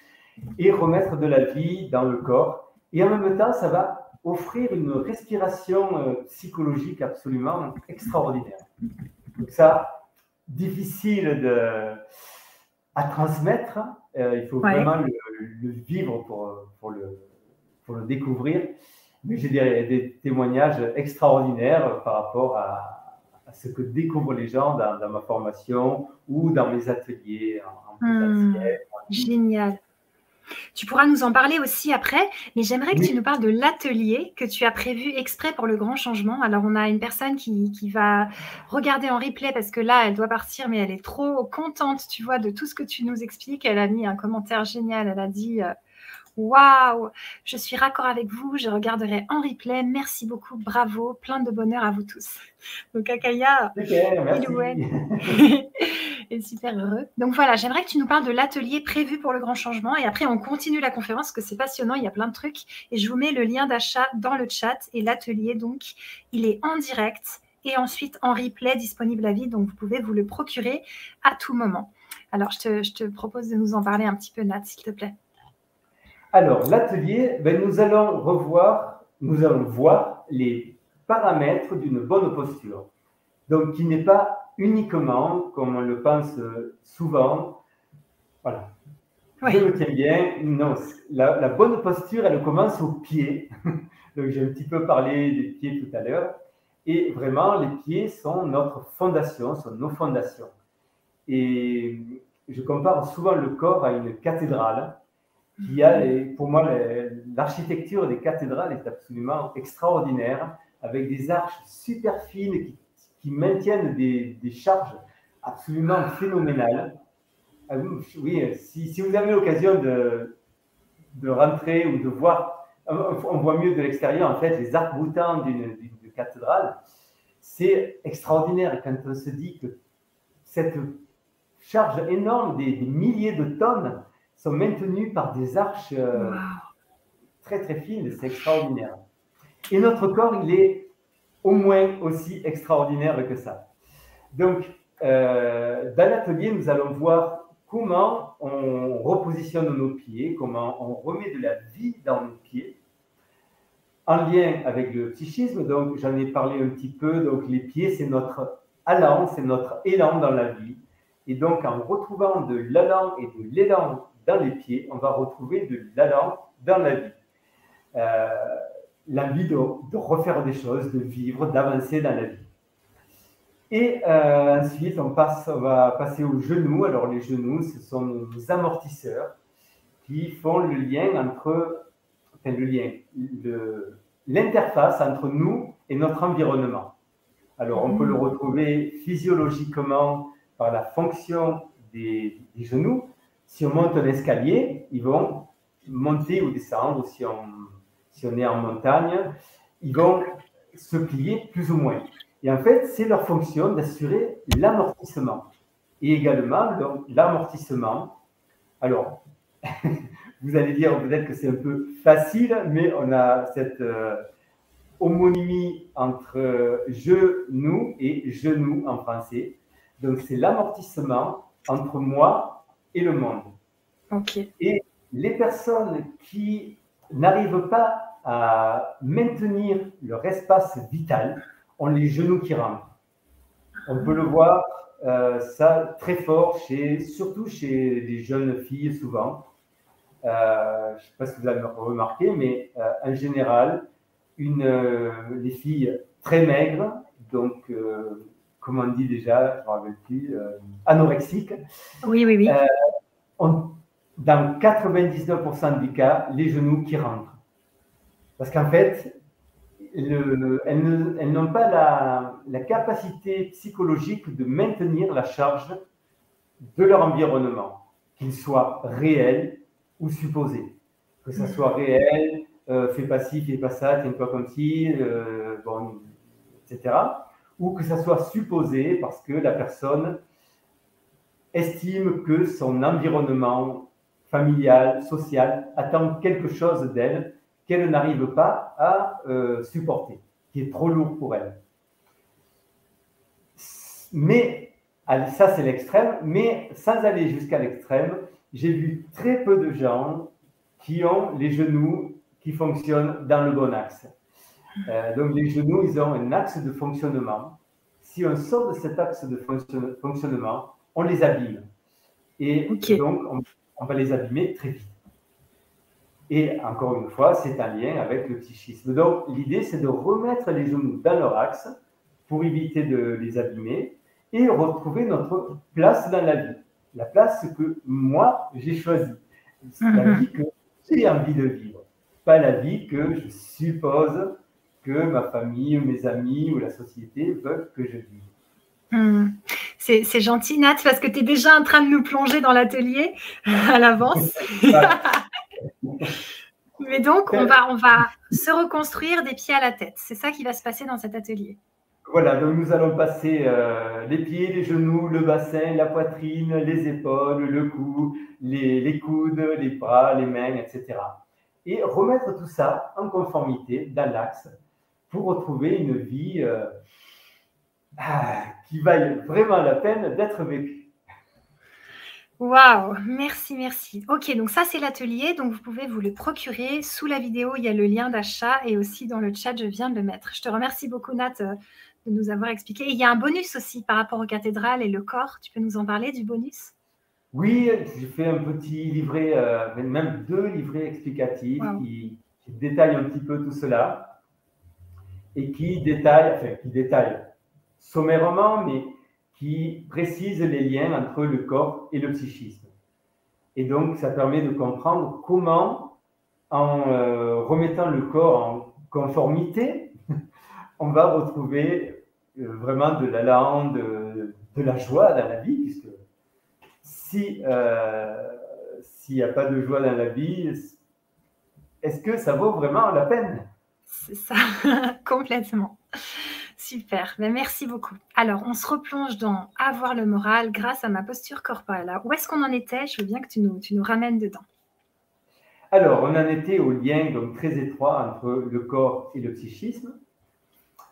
et remettre de la vie dans le corps. Et en même temps, ça va offrir une respiration euh, psychologique absolument extraordinaire. Donc ça, difficile de, à transmettre. Euh, il faut vraiment le, le, vivre pour, pour, le, pour le découvrir. Mais j'ai des, des, témoignages extraordinaires par rapport à, à, ce que découvrent les gens dans, dans, ma formation ou dans mes ateliers en, en mmh, Génial. Tu pourras nous en parler aussi après, mais j'aimerais que tu nous parles de l'atelier que tu as prévu exprès pour le grand changement. Alors, on a une personne qui, qui, va regarder en replay parce que là, elle doit partir, mais elle est trop contente, tu vois, de tout ce que tu nous expliques. Elle a mis un commentaire génial. Elle a dit euh, Waouh, je suis raccord avec vous, je regarderai en replay. Merci beaucoup, bravo, plein de bonheur à vous tous. Donc, Akaya, super heureux. Donc voilà, j'aimerais que tu nous parles de l'atelier prévu pour le grand changement et après on continue la conférence parce que c'est passionnant, il y a plein de trucs et je vous mets le lien d'achat dans le chat et l'atelier donc il est en direct et ensuite en replay disponible à vie donc vous pouvez vous le procurer à tout moment. Alors je te, je te propose de nous en parler un petit peu Nat s'il te plaît. Alors, l'atelier, ben, nous allons revoir, nous allons voir les paramètres d'une bonne posture. Donc, qui n'est pas uniquement, comme on le pense souvent, voilà. Je me tiens bien. Non, la, la, bonne posture, elle commence au pied. Donc, j'ai un petit peu parlé des pieds tout à l'heure. Et vraiment, les pieds sont notre fondation, sont nos fondations. Et je compare souvent le corps à une cathédrale qui a, pour moi, l'architecture des cathédrales est absolument extraordinaire, avec des arches super fines qui, qui maintiennent des, des, charges absolument phénoménales. Ah oui, si, si vous avez l'occasion de, de rentrer ou de voir, on voit mieux de l'extérieur, en fait, les arcs-boutants d'une cathédrale, c'est extraordinaire quand on se dit que cette charge énorme des, des milliers de tonnes sont maintenus par des arches euh, très très fines, c'est extraordinaire. Et notre corps, il est au moins aussi extraordinaire que ça. Donc, euh, dans l'atelier, nous allons voir comment on repositionne nos pieds, comment on remet de la vie dans nos pieds, en lien avec le psychisme. Donc, j'en ai parlé un petit peu. Donc, les pieds, c'est notre allant, c'est notre élan dans la vie. Et donc, en retrouvant de l'allant et de l'élan dans les pieds, on va retrouver de l'allant dans la vie. Euh, L'envie de, de, refaire des choses, de vivre, d'avancer dans la vie. Et euh, ensuite, on, passe, on va passer aux genoux. Alors, les genoux, ce sont nos amortisseurs qui font le lien entre, enfin, le lien, l'interface entre nous et notre environnement. Alors, on peut le retrouver physiologiquement par la fonction des, des genoux, si on monte un escalier, ils vont monter ou descendre, si on, si on est en montagne, ils vont se plier plus ou moins. Et en fait, c'est leur fonction d'assurer l'amortissement. Et également, l'amortissement. Alors, vous allez dire peut-être que c'est un peu facile, mais on a cette, euh, homonymie entre je, nous et genou en français. Donc, c'est l'amortissement entre moi et le monde. Ok. Et les personnes qui n'arrivent pas à maintenir leur espace vital ont les genoux qui rentrent. On peut le voir euh, ça très fort, chez, surtout chez les jeunes filles souvent. Euh, je ne sais pas si vous avez remarqué, mais euh, en général, une, les filles très maigres, donc comme on dit déjà, je ne me rappelle plus, anorexiques. Oui, oui, oui. ont, dans 99% des cas, les genoux qui rentrent. Parce qu'en fait, elles n'ont pas la, capacité psychologique de maintenir la charge de leur environnement, qu'il soit réel ou supposé. Que ça soit réel, euh, fais pas ci, fais pas ça, tiens-toi comme ci, euh, bon, etc. Ou que ça soit supposé parce que la personne estime que son environnement familial, social attend quelque chose d'elle qu'elle n'arrive pas à euh, supporter, qui est trop lourd pour elle. Mais, ça c'est l'extrême, mais sans aller jusqu'à l'extrême, j'ai vu très peu de gens qui ont les genoux qui fonctionnent dans le bon axe. Euh, donc les genoux, ils ont un axe de fonctionnement. Si on sort de cet axe de fonctionnement, on les abîme. Et donc, on va les abîmer très vite. Et encore une fois, c'est un lien avec le psychisme. Donc, l'idée, c'est de remettre les genoux dans leur axe pour éviter de les abîmer et retrouver notre place dans la vie. La place que moi, j'ai choisie. La mhm. vie que j'ai envie de vivre. Pas la vie que je suppose que ma famille ou mes amis ou la société veulent que je vive. Mhm. C'est gentil, Nat, parce que tu es déjà en train de nous plonger dans l'atelier à l'avance. Mais donc, on va, on va se reconstruire des pieds à la tête. C'est ça qui va se passer dans cet atelier. Voilà, donc nous allons passer euh, les pieds, les genoux, le bassin, la poitrine, les épaules, le cou, les, coudes, les bras, les mains, etc. Et remettre tout ça en conformité dans l'axe pour retrouver une vie euh, ah, qui vaille vraiment la peine d'être vécue. Waouh, merci, merci. Ok, donc ça c'est l'atelier, donc vous pouvez vous le procurer. Sous la vidéo, il y a le lien d'achat et aussi dans le chat, je viens de le mettre. Je te remercie beaucoup, Nat, euh, de nous avoir expliqué. il y a un bonus aussi par rapport aux cathédrales et le corps. Tu peux nous en parler du bonus? Oui, j'ai fait un petit livret, euh, même deux livrets explicatifs qui, détaillent un petit peu tout cela et qui détaillent, enfin, qui détaillent sommairement, mais qui précise les liens entre le corps et le psychisme. Et donc, ça permet de comprendre comment, en euh, remettant le corps en conformité, on va retrouver euh, vraiment de la de, de, la joie dans la vie, puisque si euh, s'il n'y a pas de joie dans la vie, est-ce que ça vaut vraiment la peine? C'est ça, complètement. Super, ben, merci beaucoup. Alors, on se replonge dans avoir le moral grâce à ma posture corporelle. où est-ce qu'on en était? Je veux bien que tu nous, ramènes dedans. Alors, on en était au lien donc, très étroit entre le corps et le psychisme,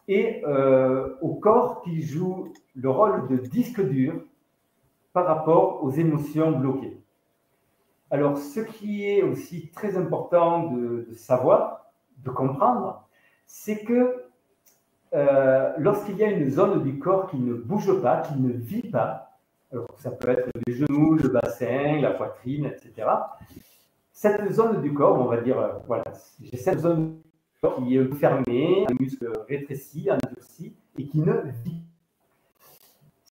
et euh, au corps qui joue le rôle de disque dur par rapport aux émotions bloquées. Alors, ce qui est aussi très important de savoir, de comprendre, c'est que euh, lorsqu'il y a une zone du corps qui ne bouge pas, qui ne vit pas, alors ça peut être les genoux, le bassin, la poitrine, etc. Cette zone du corps, on va dire, euh, voilà, j'ai cette zone du corps qui est fermée, un muscle rétréci, endurci, et qui ne vit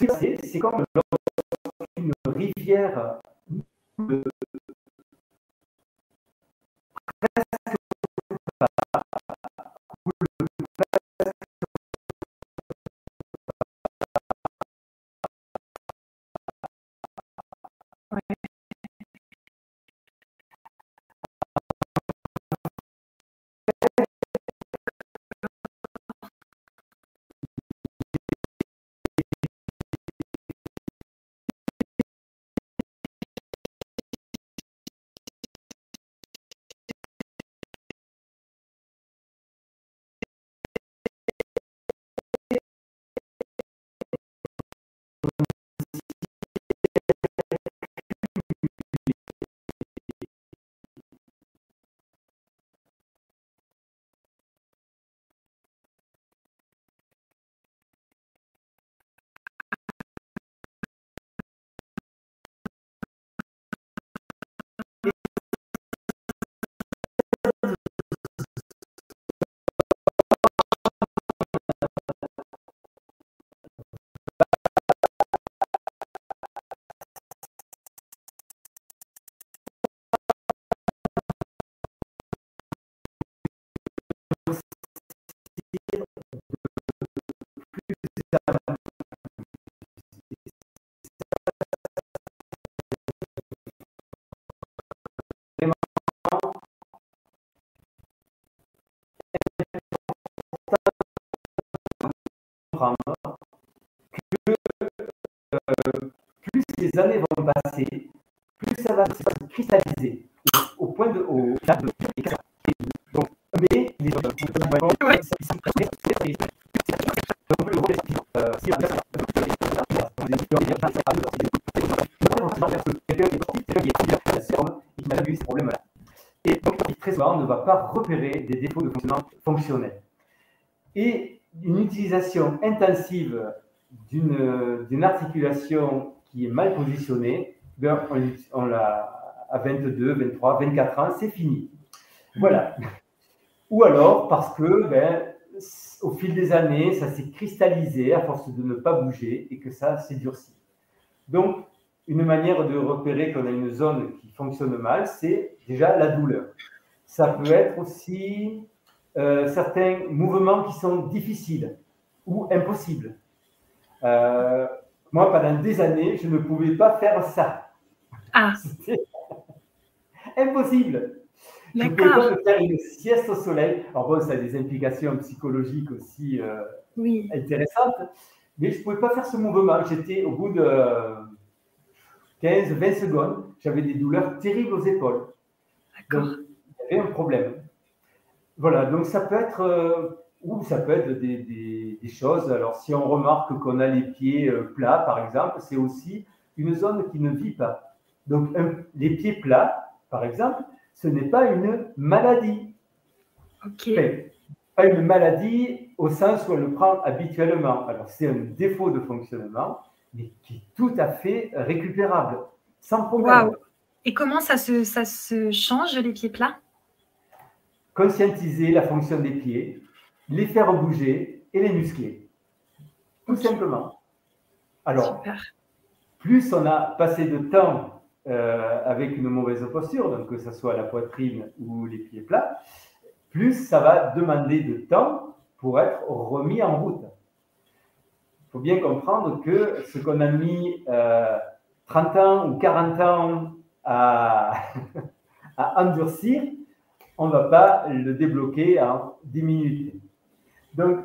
pas. C'est comme lorsqu'une rivière les années vont passer, plus ça va se cristalliser au, point de. Au, donc, intensive d'une articulation qui est mal positionné, ben, on, l'a à 22, 23, 24 ans, c'est fini. Voilà. Ou alors parce que, ben, au fil des années, ça s'est cristallisé à force de ne pas bouger et que ça s'est durci. Donc, une manière de repérer qu'on a une zone qui fonctionne mal, c'est déjà la douleur. Ça peut être aussi euh, certains mouvements qui sont difficiles ou impossibles. Euh, moi, pendant des années, je ne pouvais pas faire ça. Ah. C'était impossible. Je ne pouvais pas faire une sieste au soleil. Alors bon, ça a des implications psychologiques aussi euh, intéressantes. Mais je ne pouvais pas faire ce mouvement. J'étais au bout de 15-20 secondes, j'avais des douleurs terribles aux épaules. D'accord. il y avait un problème. Voilà, donc ça peut être euh, ou ça peut être des, choses. Alors, si on remarque qu'on a les pieds euh, plats, par exemple, c'est aussi une zone qui ne vit pas. Donc, les pieds plats, par exemple, ce n'est pas une maladie. Ok. pas une maladie au sens où on le prend habituellement. Alors, c'est un défaut de fonctionnement, mais qui est tout à fait récupérable, sans problème. Et comment ça se, ça se change, les pieds plats? Conscientiser la fonction des pieds, les faire bouger et les muscler. Tout simplement. Alors, plus on a passé de temps euh, avec une mauvaise posture, donc que ce soit la poitrine ou les pieds plats, plus ça va demander de temps pour être remis en route. Il faut bien comprendre que ce qu'on a mis 30 euh, ans ou 40 ans à, à endurcir, on ne va pas le débloquer en 10 minutes. Donc,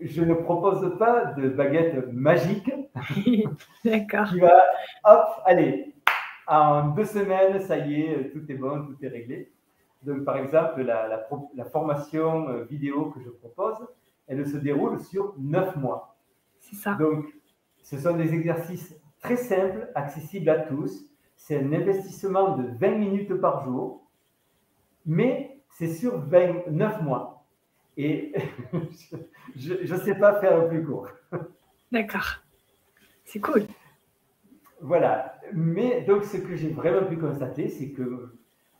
je ne propose pas de baguette magique D'accord. qui va, hop, allez, en deux semaines, ça y est, tout est bon, tout est réglé. Donc, par exemple, la, formation euh, vidéo que je propose, elle se déroule sur neuf mois. C'est ça. Donc, ce sont des exercices très simples, accessibles à tous. C'est un investissement de 20 minutes par jour, mais c'est sur 29 mois. Et je ne sais pas faire plus court. D'accord. C'est cool. Voilà. Mais donc, ce que j'ai vraiment pu constater, c'est que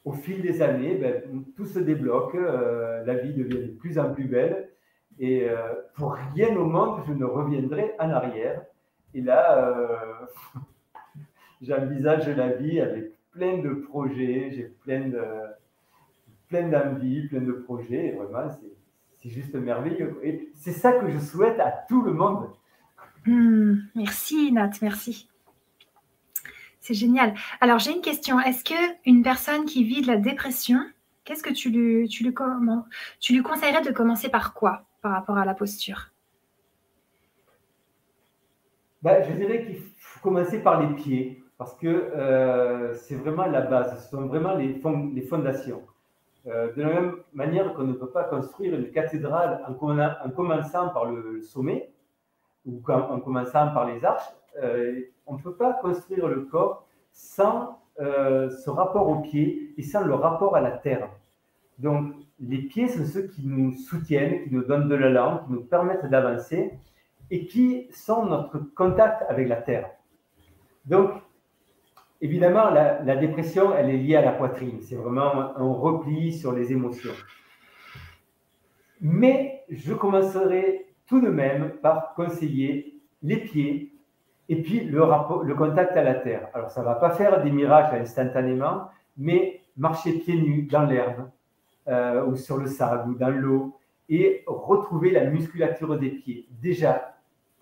au fil des années, ben, tout se débloque, euh, la vie devient de plus en plus belle. Et euh, pour rien au monde, je ne reviendrai en arrière. Et là, euh, j'envisage la vie avec plein de projets, j'ai plein de plein d'envies, plein de projets. Et vraiment, c'est c'est juste merveilleux. Et c'est ça que je souhaite à tout le monde. Hmm, merci Nat, merci. C'est génial. Alors j'ai une question. Est-ce que une personne qui vit de la dépression, qu'est-ce que tu lui, tu lui, comment, tu lui conseillerais de commencer par quoi par rapport à la posture? Bah, Je dirais qu'il faut commencer par les pieds parce que euh, c'est vraiment la base, ce sont vraiment les, les fondations. Euh, de la même manière qu'on ne peut pas construire une cathédrale en, commençant par le sommet ou en commençant par les arches, euh, on ne peut pas construire le corps sans euh, ce rapport aux pieds et sans le rapport à la terre. Donc, les pieds sont ceux qui nous soutiennent, qui nous donnent de l'élan, qui nous permettent d'avancer et qui sont notre contact avec la terre. Donc, Évidemment, la, dépression, elle est liée à la poitrine. C'est vraiment un repli sur les émotions. Mais je commencerai tout de même par conseiller les pieds et puis le, contact à la terre. Alors, ça ne va pas faire des miracles instantanément, mais marcher pieds nus dans l'herbe euh, ou sur le sable ou dans l'eau et retrouver la musculature des pieds. Déjà,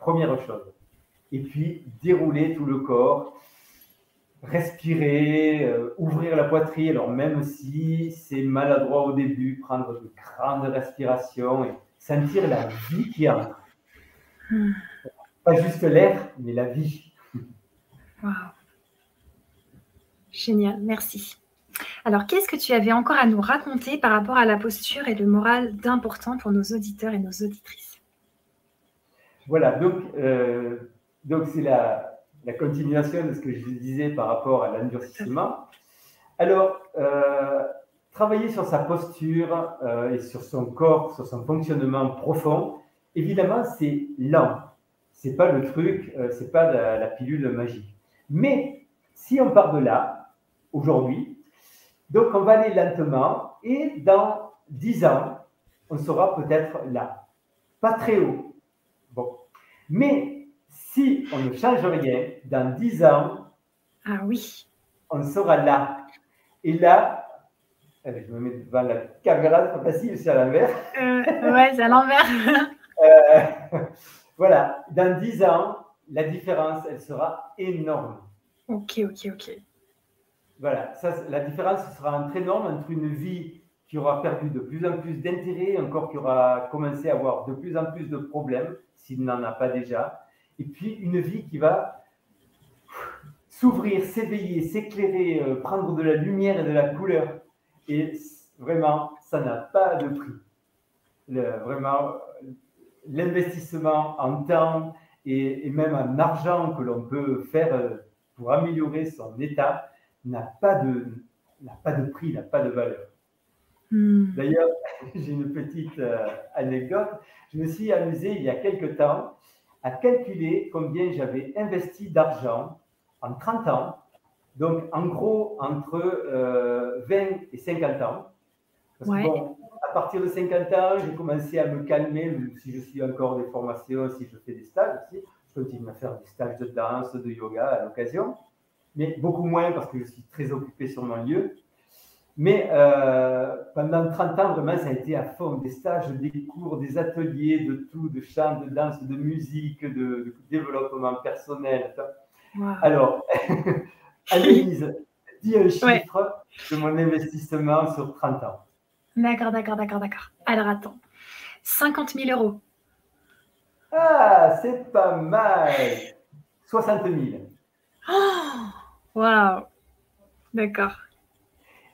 Première chose. Et puis, dérouler tout le corps, respirer, euh, ouvrir la poitrine. Alors, même si c'est maladroit au début, prendre de grandes respirations et sentir la vie qui entre. Pas juste l'air, mais la vie. Wow. Génial, merci. Alors, qu'est-ce que tu avais encore à nous raconter par rapport à la posture et le moral d'important pour nos auditeurs et nos auditrices? Voilà, donc euh, donc c'est la, la, continuation de ce que je disais par rapport à l'endurcissement. Alors, euh, travailler sur sa posture euh, et sur son corps, sur son fonctionnement profond, évidemment, c'est lent. C'est pas le truc, c'est pas la, la pilule magique. Mais si on part de là, aujourd'hui, donc on va aller lentement et dans 10 ans, on sera peut-être là. Pas très haut. Bon. Mais si on ne change rien, dans 10 ans, ah oui. on sera là. Et là, allez, je me mets devant la caméra, c'est pas facile, c'est à l'envers. Euh, ouais, c'est à l'envers. Euh, voilà, dans 10 ans, la différence, elle sera énorme. Ok, ok, ok. Voilà, ça, la différence sera très énorme entre une vie qui aura perdu de plus en plus d'intérêt, un corps qui aura commencé à avoir de plus en plus de problèmes, s'il n'en a pas déjà, et puis une vie qui va s'ouvrir, s'éveiller, s'éclairer, euh, prendre de la lumière et de la couleur. Et vraiment, ça n'a pas de prix. vraiment, l'investissement en temps et, et, même en argent que l'on peut faire euh, pour améliorer son état, n'a pas de, n'a pas de prix, n'a pas de valeur. Hmm. D'ailleurs, j'ai une petite euh, anecdote. Je me suis amusé il y a quelque temps à calculer combien j'avais investi d'argent en 30 ans. Donc, en gros, entre 20 euh, et 50 ans. Parce que, bon, à partir de 50 ans, j'ai commencé à me calmer, si je suis encore des formations, si je fais des stages aussi. Je continue à faire des stages de danse, de yoga à l'occasion mais beaucoup moins parce que je suis très occupé sur mon lieu. Mais euh, pendant 30 ans, vraiment, ça a été à fond des stages, des cours, des ateliers, de tout, de chant, de danse, de musique, de, développement personnel. Alors, Annelise, dis un chiffre de mon investissement sur 30 ans. D'accord, d'accord, d'accord, d'accord. Alors attends, 50 000 euros. Ah, c'est pas mal. 60 000. Oh Waouh D'accord.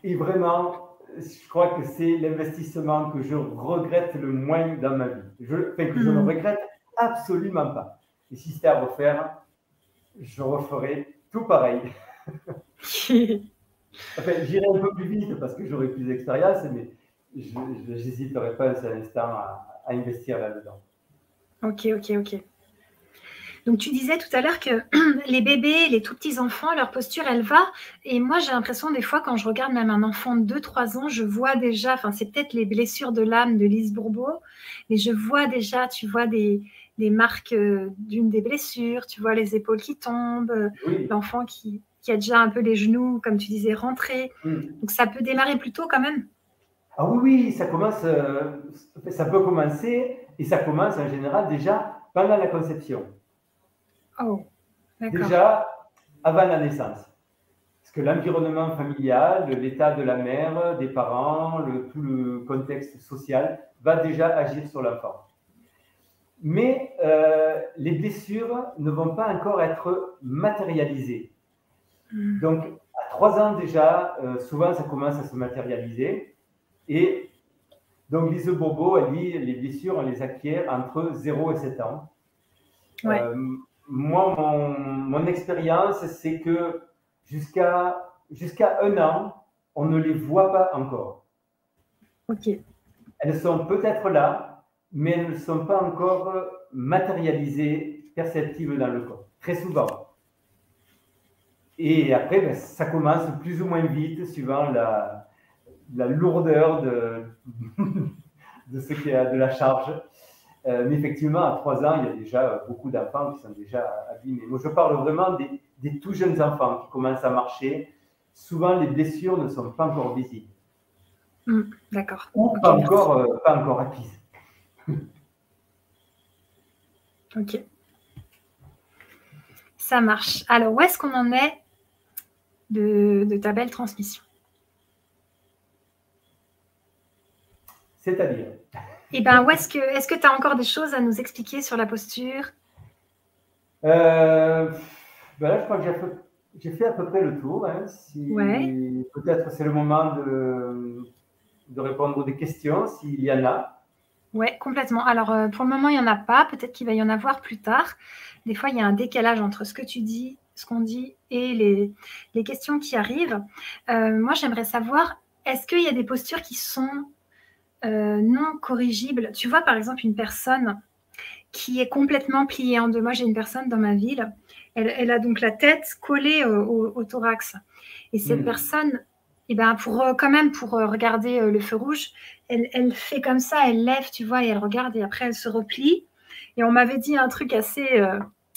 Et vraiment, je crois que c'est l'investissement que je regrette le moins dans ma vie. Je, enfin, que je ne hmm. regrette absolument pas. Et si c'était à refaire, je referais tout pareil. enfin, j'irai un peu plus vite parce que j'aurai plus d'expérience, mais je n'hésiterai pas un seul instant à investir là-dedans. Ok, ok, ok. Donc tu disais tout à l'heure que les bébés, les tout petits enfants, leur posture, elle va. Et moi, j'ai l'impression des fois, quand je regarde même un enfant de 2-3 ans, je vois déjà, enfin c'est peut-être les blessures de l'âme de Lise Bourbeau, mais je vois déjà, tu vois des, marques euh, d'une des blessures, tu vois les épaules qui tombent, l'enfant qui, a déjà un peu les genoux, comme tu disais, rentrés. Donc ça peut démarrer plus tôt quand même. Ah oui, oui, ça commence, euh, ça peut commencer et ça commence en général déjà pendant la conception. Oh, Déjà avant la naissance. Parce que l'environnement familial, l'état de la mère, des parents, le, tout le contexte social va déjà agir sur l'enfant. Mais euh, les blessures ne vont pas encore être matérialisées. Hmm. Donc, à trois ans déjà, euh, souvent ça commence à se matérialiser. Et donc, Lise Bobo, elle dit les blessures, on les acquiert entre 0 et 7 ans. Ouais. Euh, moi, mon, expérience, c'est que jusqu'à jusqu'à un an, on ne les voit pas encore. Ok. Elles sont peut-être là, mais elles ne sont pas encore matérialisées, perceptibles dans le corps, très souvent. Et après, ben, ça commence plus ou moins vite, suivant la, la lourdeur de, de ce qu'il y a de la charge. Euh, mais effectivement, à 3 ans, il y a déjà beaucoup d'enfants qui sont déjà abîmés. Moi, je parle vraiment des, des, tout jeunes enfants qui commencent à marcher. Souvent, les blessures ne sont pas encore visibles. Hmm, d'accord. Ou pas, encore, euh, pas encore acquises. ok. Ça marche. Alors, où est-ce qu'on en est de, ta belle transmission? C'est-à-dire? Eh bien, est-ce que est-ce que tu as encore des choses à nous expliquer sur la posture? Euh, ben Là, je crois que j'ai fait, à peu près le tour. Hein. Peut-être c'est le moment de, de répondre aux des questions, s'il y en a. Oui, complètement. Alors, euh, pour le moment, il n'y en a pas. Peut-être qu'il va y en avoir plus tard. Des fois, il y a un décalage entre ce que tu dis, ce qu'on dit et les, les, questions qui arrivent. Euh, moi, j'aimerais savoir, est-ce qu'il y a des postures qui sont euh, non corrigibles Tu vois, par exemple, une personne qui est complètement pliée en deux. Moi, j'ai une personne dans ma ville, elle, a donc la tête collée au, thorax. Et cette mmh. personne, et ben pour euh, quand même pour euh, regarder euh, le feu rouge, elle, fait comme ça, elle lève, tu vois, et elle regarde et après elle se replie. Et on m'avait dit un truc assez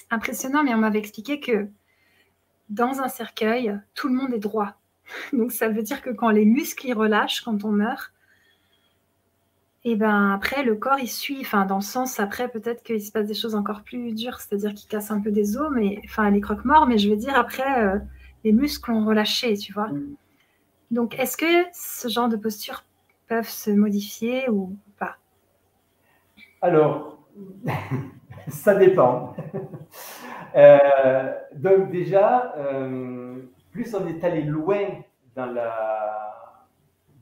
impressionnant, mais on m'avait expliqué que dans un cercueil, tout le monde est droit. Donc ça veut dire que quand les muscles y relâchent, quand on meurt, et ben après le corps il suit. Enfin dans le sens après peut-être qu'il se passe des choses encore plus dures, c'est-à-dire qu'il casse un peu des os, mais enfin les croque-morts. Mais je veux dire après les muscles ont relâché, tu vois. Mm. Donc, est-ce que ce genre de postures peuvent se modifier ou pas? Alors, ça dépend. Euh, donc déjà, euh, plus on est allé loin dans,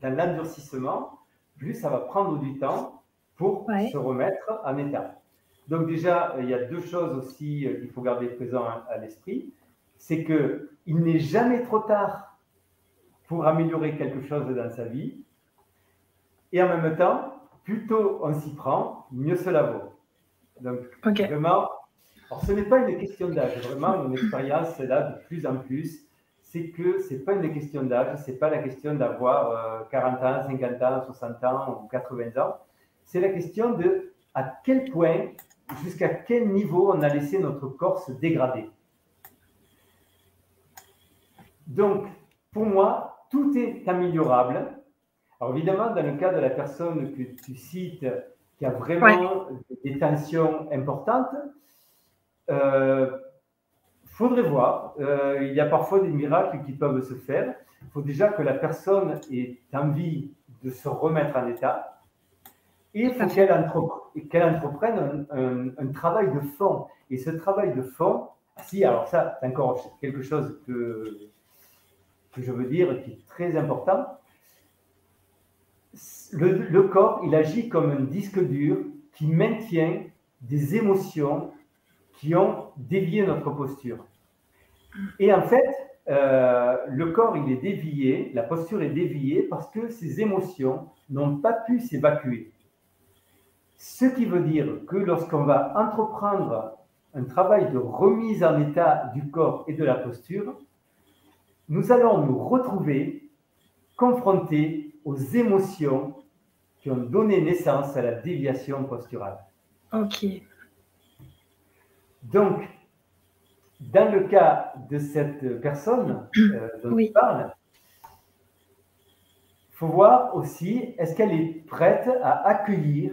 l'endurcissement, plus ça va prendre du temps pour se remettre en état. Donc déjà, il y a deux choses aussi euh, qu'il faut garder présent à l'esprit. C'est qu'il n'est jamais trop tard pour améliorer quelque chose dans sa vie. Et en même temps, plus tôt on s'y prend, mieux cela vaut. Donc, vraiment, alors ce n'est pas une question d'âge, vraiment, mon expérience là de plus en plus, c'est que ce n'est pas une question d'âge, ce n'est pas la question d'avoir 40 euh, ans, 50 ans, 60 ans ou 80 ans. C'est la question de à quel point, jusqu'à quel niveau on a laissé notre corps se dégrader. Donc, pour moi, tout est améliorable. Alors évidemment, dans le cas de la personne que tu cites, qui a vraiment des tensions importantes, euh, faudrait voir. Euh, il y a parfois des miracles qui peuvent se faire. Il faut déjà que la personne ait envie de se remettre en état. Et faut qu'elle entreprenne un, travail de fond. Et ce travail de fond, si, alors ça, c'est encore quelque chose que que je veux dire, qui est très important. Le, corps, il agit comme un disque dur qui maintient des émotions qui ont dévié notre posture. Et en fait, euh, le corps, il est dévié, la posture est déviée parce que ces émotions n'ont pas pu s'évacuer. Ce qui veut dire que lorsqu'on va entreprendre un travail de remise en état du corps et de la posture, nous allons nous retrouver confrontés aux émotions qui ont donné naissance à la déviation posturale. Ok. Donc, dans le cas de cette personne euh, dont tu parles, il faut voir aussi, est-ce qu'elle est prête à accueillir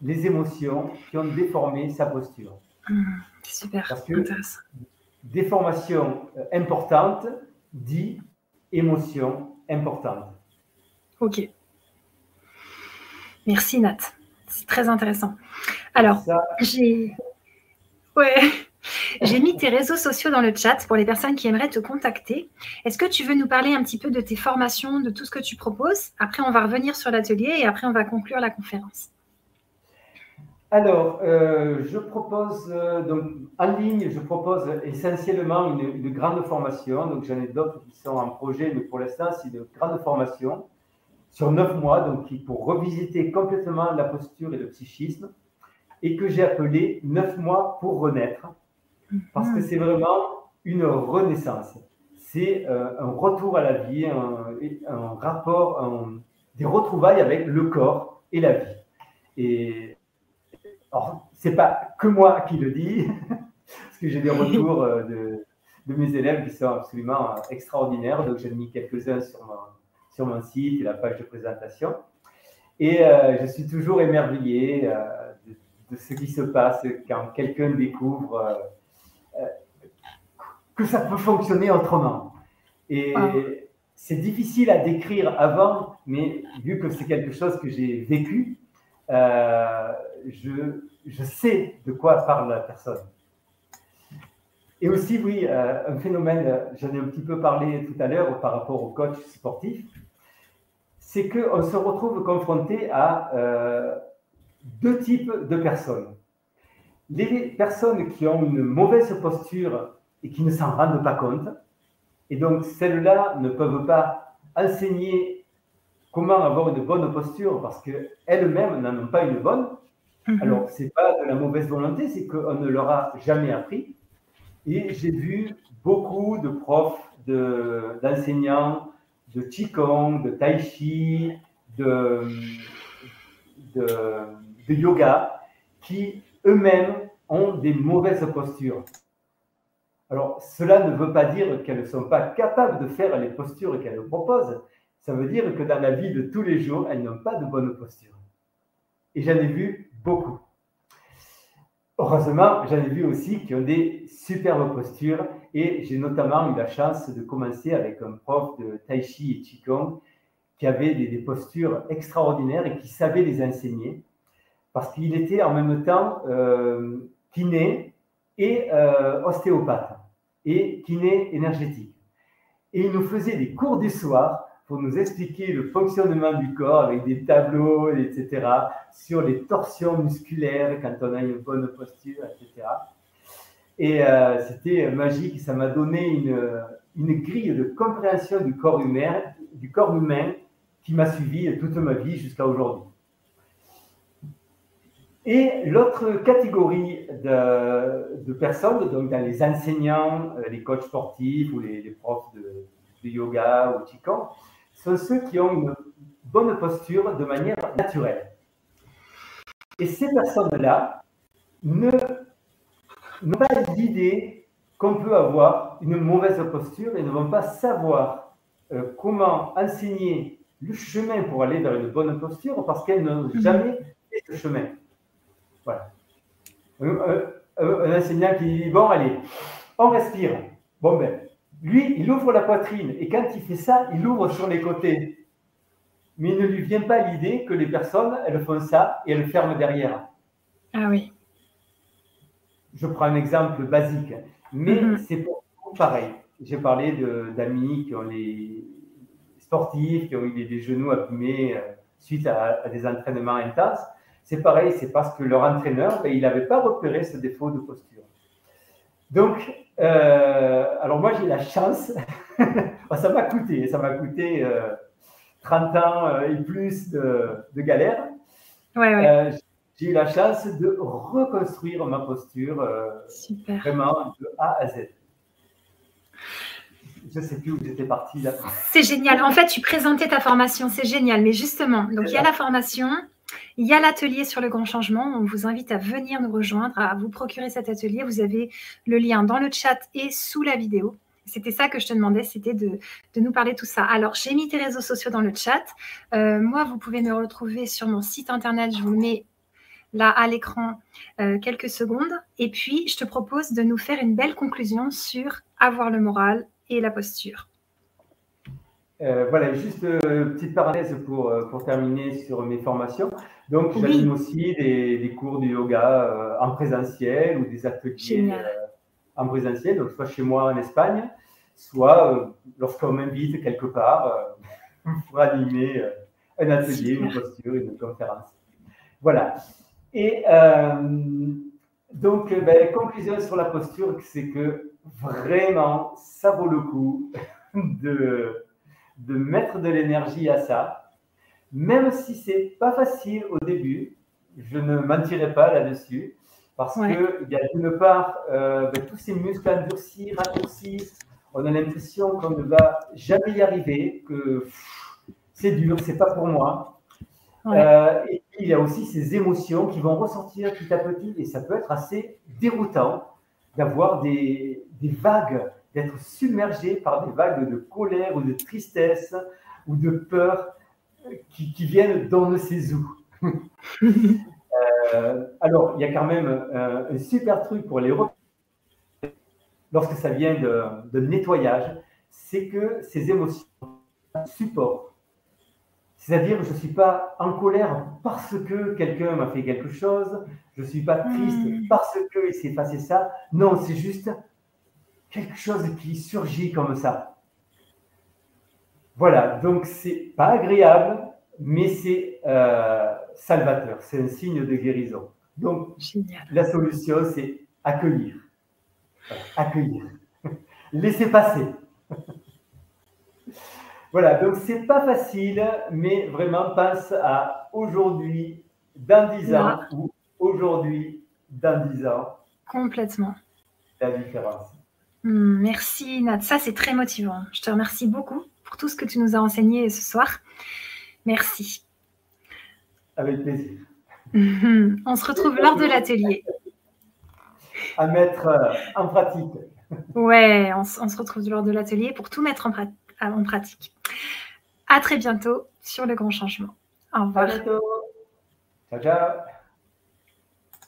les émotions qui ont déformé sa posture? Mmh, Super, Parce que déformation euh, importante dit émotion importante. Ok. Merci Nat. C'est très intéressant. Alors, j'ai ouais. J'ai mis tes réseaux sociaux dans le chat pour les personnes qui aimeraient te contacter. Est-ce que tu veux nous parler un petit peu de tes formations, de tout ce que tu proposes? Après, on va revenir sur l'atelier et après, on va conclure la conférence. Alors, euh, je propose, euh, donc en ligne, je propose essentiellement une, grande formation. Donc, j'en ai d'autres qui sont en projet, mais pour l'instant, c'est une grande formation sur neuf mois, donc pour revisiter complètement la posture et le psychisme, et que j'ai appelé neuf mois pour renaître, parce que c'est vraiment une renaissance. C'est euh, un retour à la vie, un, rapport, des retrouvailles avec le corps et la vie. Et alors, c'est pas que moi qui le dis, parce que j'ai des retours euh, de, mes élèves qui sont absolument euh, extraordinaires. Donc, j'ai mis quelques-uns sur mon, sur mon site et la page de présentation. Et euh, je suis toujours émerveillé de, ce qui se passe quand quelqu'un découvre que ça peut fonctionner autrement. Et c'est difficile à décrire avant, mais vu que c'est quelque chose que j'ai vécu, euh, je, je, sais de quoi parle la personne. Et aussi, oui, euh, un phénomène, j'en ai un petit peu parlé tout à l'heure par rapport au coach sportif, c'est qu'on se retrouve confronté à euh, deux types de personnes. Les personnes qui ont une mauvaise posture et qui ne s'en rendent pas compte, et donc celles-là ne peuvent pas enseigner comment avoir une bonne posture parce qu'elles-mêmes n'en ont pas une bonne. Mhm. Alors, ce n'est pas de la mauvaise volonté, c'est qu'on ne leur a jamais appris. Et j'ai vu beaucoup de profs, d'enseignants de, Qigong, de Tai Chi, de, de, de yoga, qui eux-mêmes ont des mauvaises postures. Alors, cela ne veut pas dire qu'elles ne sont pas capables de faire les postures qu'elles proposent. Ça veut dire que dans la vie de tous les jours, elles n'ont pas de bonne posture. Et j'en ai vu beaucoup. Heureusement, j'en ai vu aussi qui ont des superbes postures. Et j'ai notamment eu la chance de commencer avec un prof de Tai Chi et Qigong qui avait des, postures extraordinaires et qui savait les enseigner. Parce qu'il était en même temps euh, kiné et euh, ostéopathe et kiné énergétique. Et il nous faisait des cours du soir pour nous expliquer le fonctionnement du corps avec des tableaux, etc., sur les torsions musculaires quand on a une bonne posture, etc. Et euh, c'était magique, ça m'a donné une, grille de compréhension du corps humain, du corps humain qui m'a suivi toute ma vie jusqu'à aujourd'hui. Et l'autre catégorie de, personnes, donc dans les enseignants, euh, les coachs sportifs ou les, profs de, yoga ou Qigong, sont ceux qui ont une bonne posture de manière naturelle. Et ces personnes-là n'ont pas l'idée qu'on peut avoir une mauvaise posture et ne vont pas savoir euh, comment enseigner le chemin pour aller vers une bonne posture parce qu'elles n'ont mhm. jamais fait ce chemin. Voilà. Un, enseignant qui dit Bon, allez, on respire. Bon, ben, lui, il ouvre la poitrine et quand il fait ça, il ouvre sur les côtés. Mais il ne lui vient pas l'idée que les personnes, elles font ça et elles ferment derrière. Ah oui. Je prends un exemple basique, mais mhm. c'est pareil. J'ai parlé d'amis qui ont les sportifs, qui ont eu des, genoux abîmés euh, suite à, à des entraînements intenses c'est pareil, c'est parce que leur entraîneur, ben, il n'avait pas repéré ce défaut de posture. Donc, euh, alors moi j'ai la chance, ça m'a coûté, ça m'a coûté 30 euh, ans euh, et plus de, galère. j'ai eu la chance de reconstruire ma posture vraiment de A à Z. Je ne sais plus où j'étais parti là. C'est génial. En fait, tu présentais ta formation, c'est génial. Mais justement, donc il y a la formation, il y a l'atelier sur le grand changement. On vous invite à venir nous rejoindre, à vous procurer cet atelier. Vous avez le lien dans le chat et sous la vidéo. C'était ça que je te demandais, c'était de, nous parler de tout ça. Alors, j'ai mis tes réseaux sociaux dans le chat. Euh, moi, vous pouvez me retrouver sur mon site internet. Je vous mets là à l'écran euh, quelques secondes. Et puis, je te propose de nous faire une belle conclusion sur avoir le moral et la posture. Euh, voilà, juste euh, petite parenthèse pour, pour terminer sur mes formations. Donc, j'anime aussi des, des, cours de yoga en présentiel ou des ateliers en présentiel, donc soit chez moi en Espagne, soit lorsqu'on m'invite quelque part pour animer un atelier, une posture, une conférence. Voilà. Et donc, ben, conclusion sur la posture, c'est que vraiment, ça vaut le coup de de mettre de l'énergie à ça, même si c'est pas facile au début, je ne mentirai pas là-dessus, parce qu'il y a d'une part euh, ben, tous ces muscles endurcis, raccourcis, on a l'impression qu'on ne va jamais y arriver, que c'est dur, c'est pas pour moi. Euh, et puis, il y a aussi ces émotions qui vont ressortir petit à petit, et ça peut être assez déroutant d'avoir des, des vagues d'être submergé par des vagues de colère ou de tristesse ou de peur qui, viennent dans ses eaux. Euh, alors, il y a quand même euh, un super truc pour les lorsque ça vient de, de nettoyage, c'est que ces émotions support. C'est-à-dire, je ne suis pas en colère parce que quelqu'un m'a fait quelque chose, je ne suis pas triste hmm. parce qu'il s'est passé ça. Non, c'est juste quelque chose qui surgit comme ça. Voilà, donc c'est pas agréable, mais c'est euh, salvateur, c'est un signe de guérison. Donc, la solution, c'est accueillir. Accueillir. Laisser passer. voilà, donc c'est pas facile, mais vraiment pense à aujourd'hui, dans 10 ans, ou aujourd'hui, dans 10 ans. Complètement. La différence. Merci Nat, ça c'est très motivant. Je te remercie beaucoup pour tout ce que tu nous as enseigné ce soir. Merci. Avec plaisir. On se retrouve lors de l'atelier. À mettre euh, en pratique. Ouais, on, se retrouve lors de l'atelier pour tout mettre en, pratique. À très bientôt sur le grand changement. Au revoir. À bientôt. Ciao, ciao.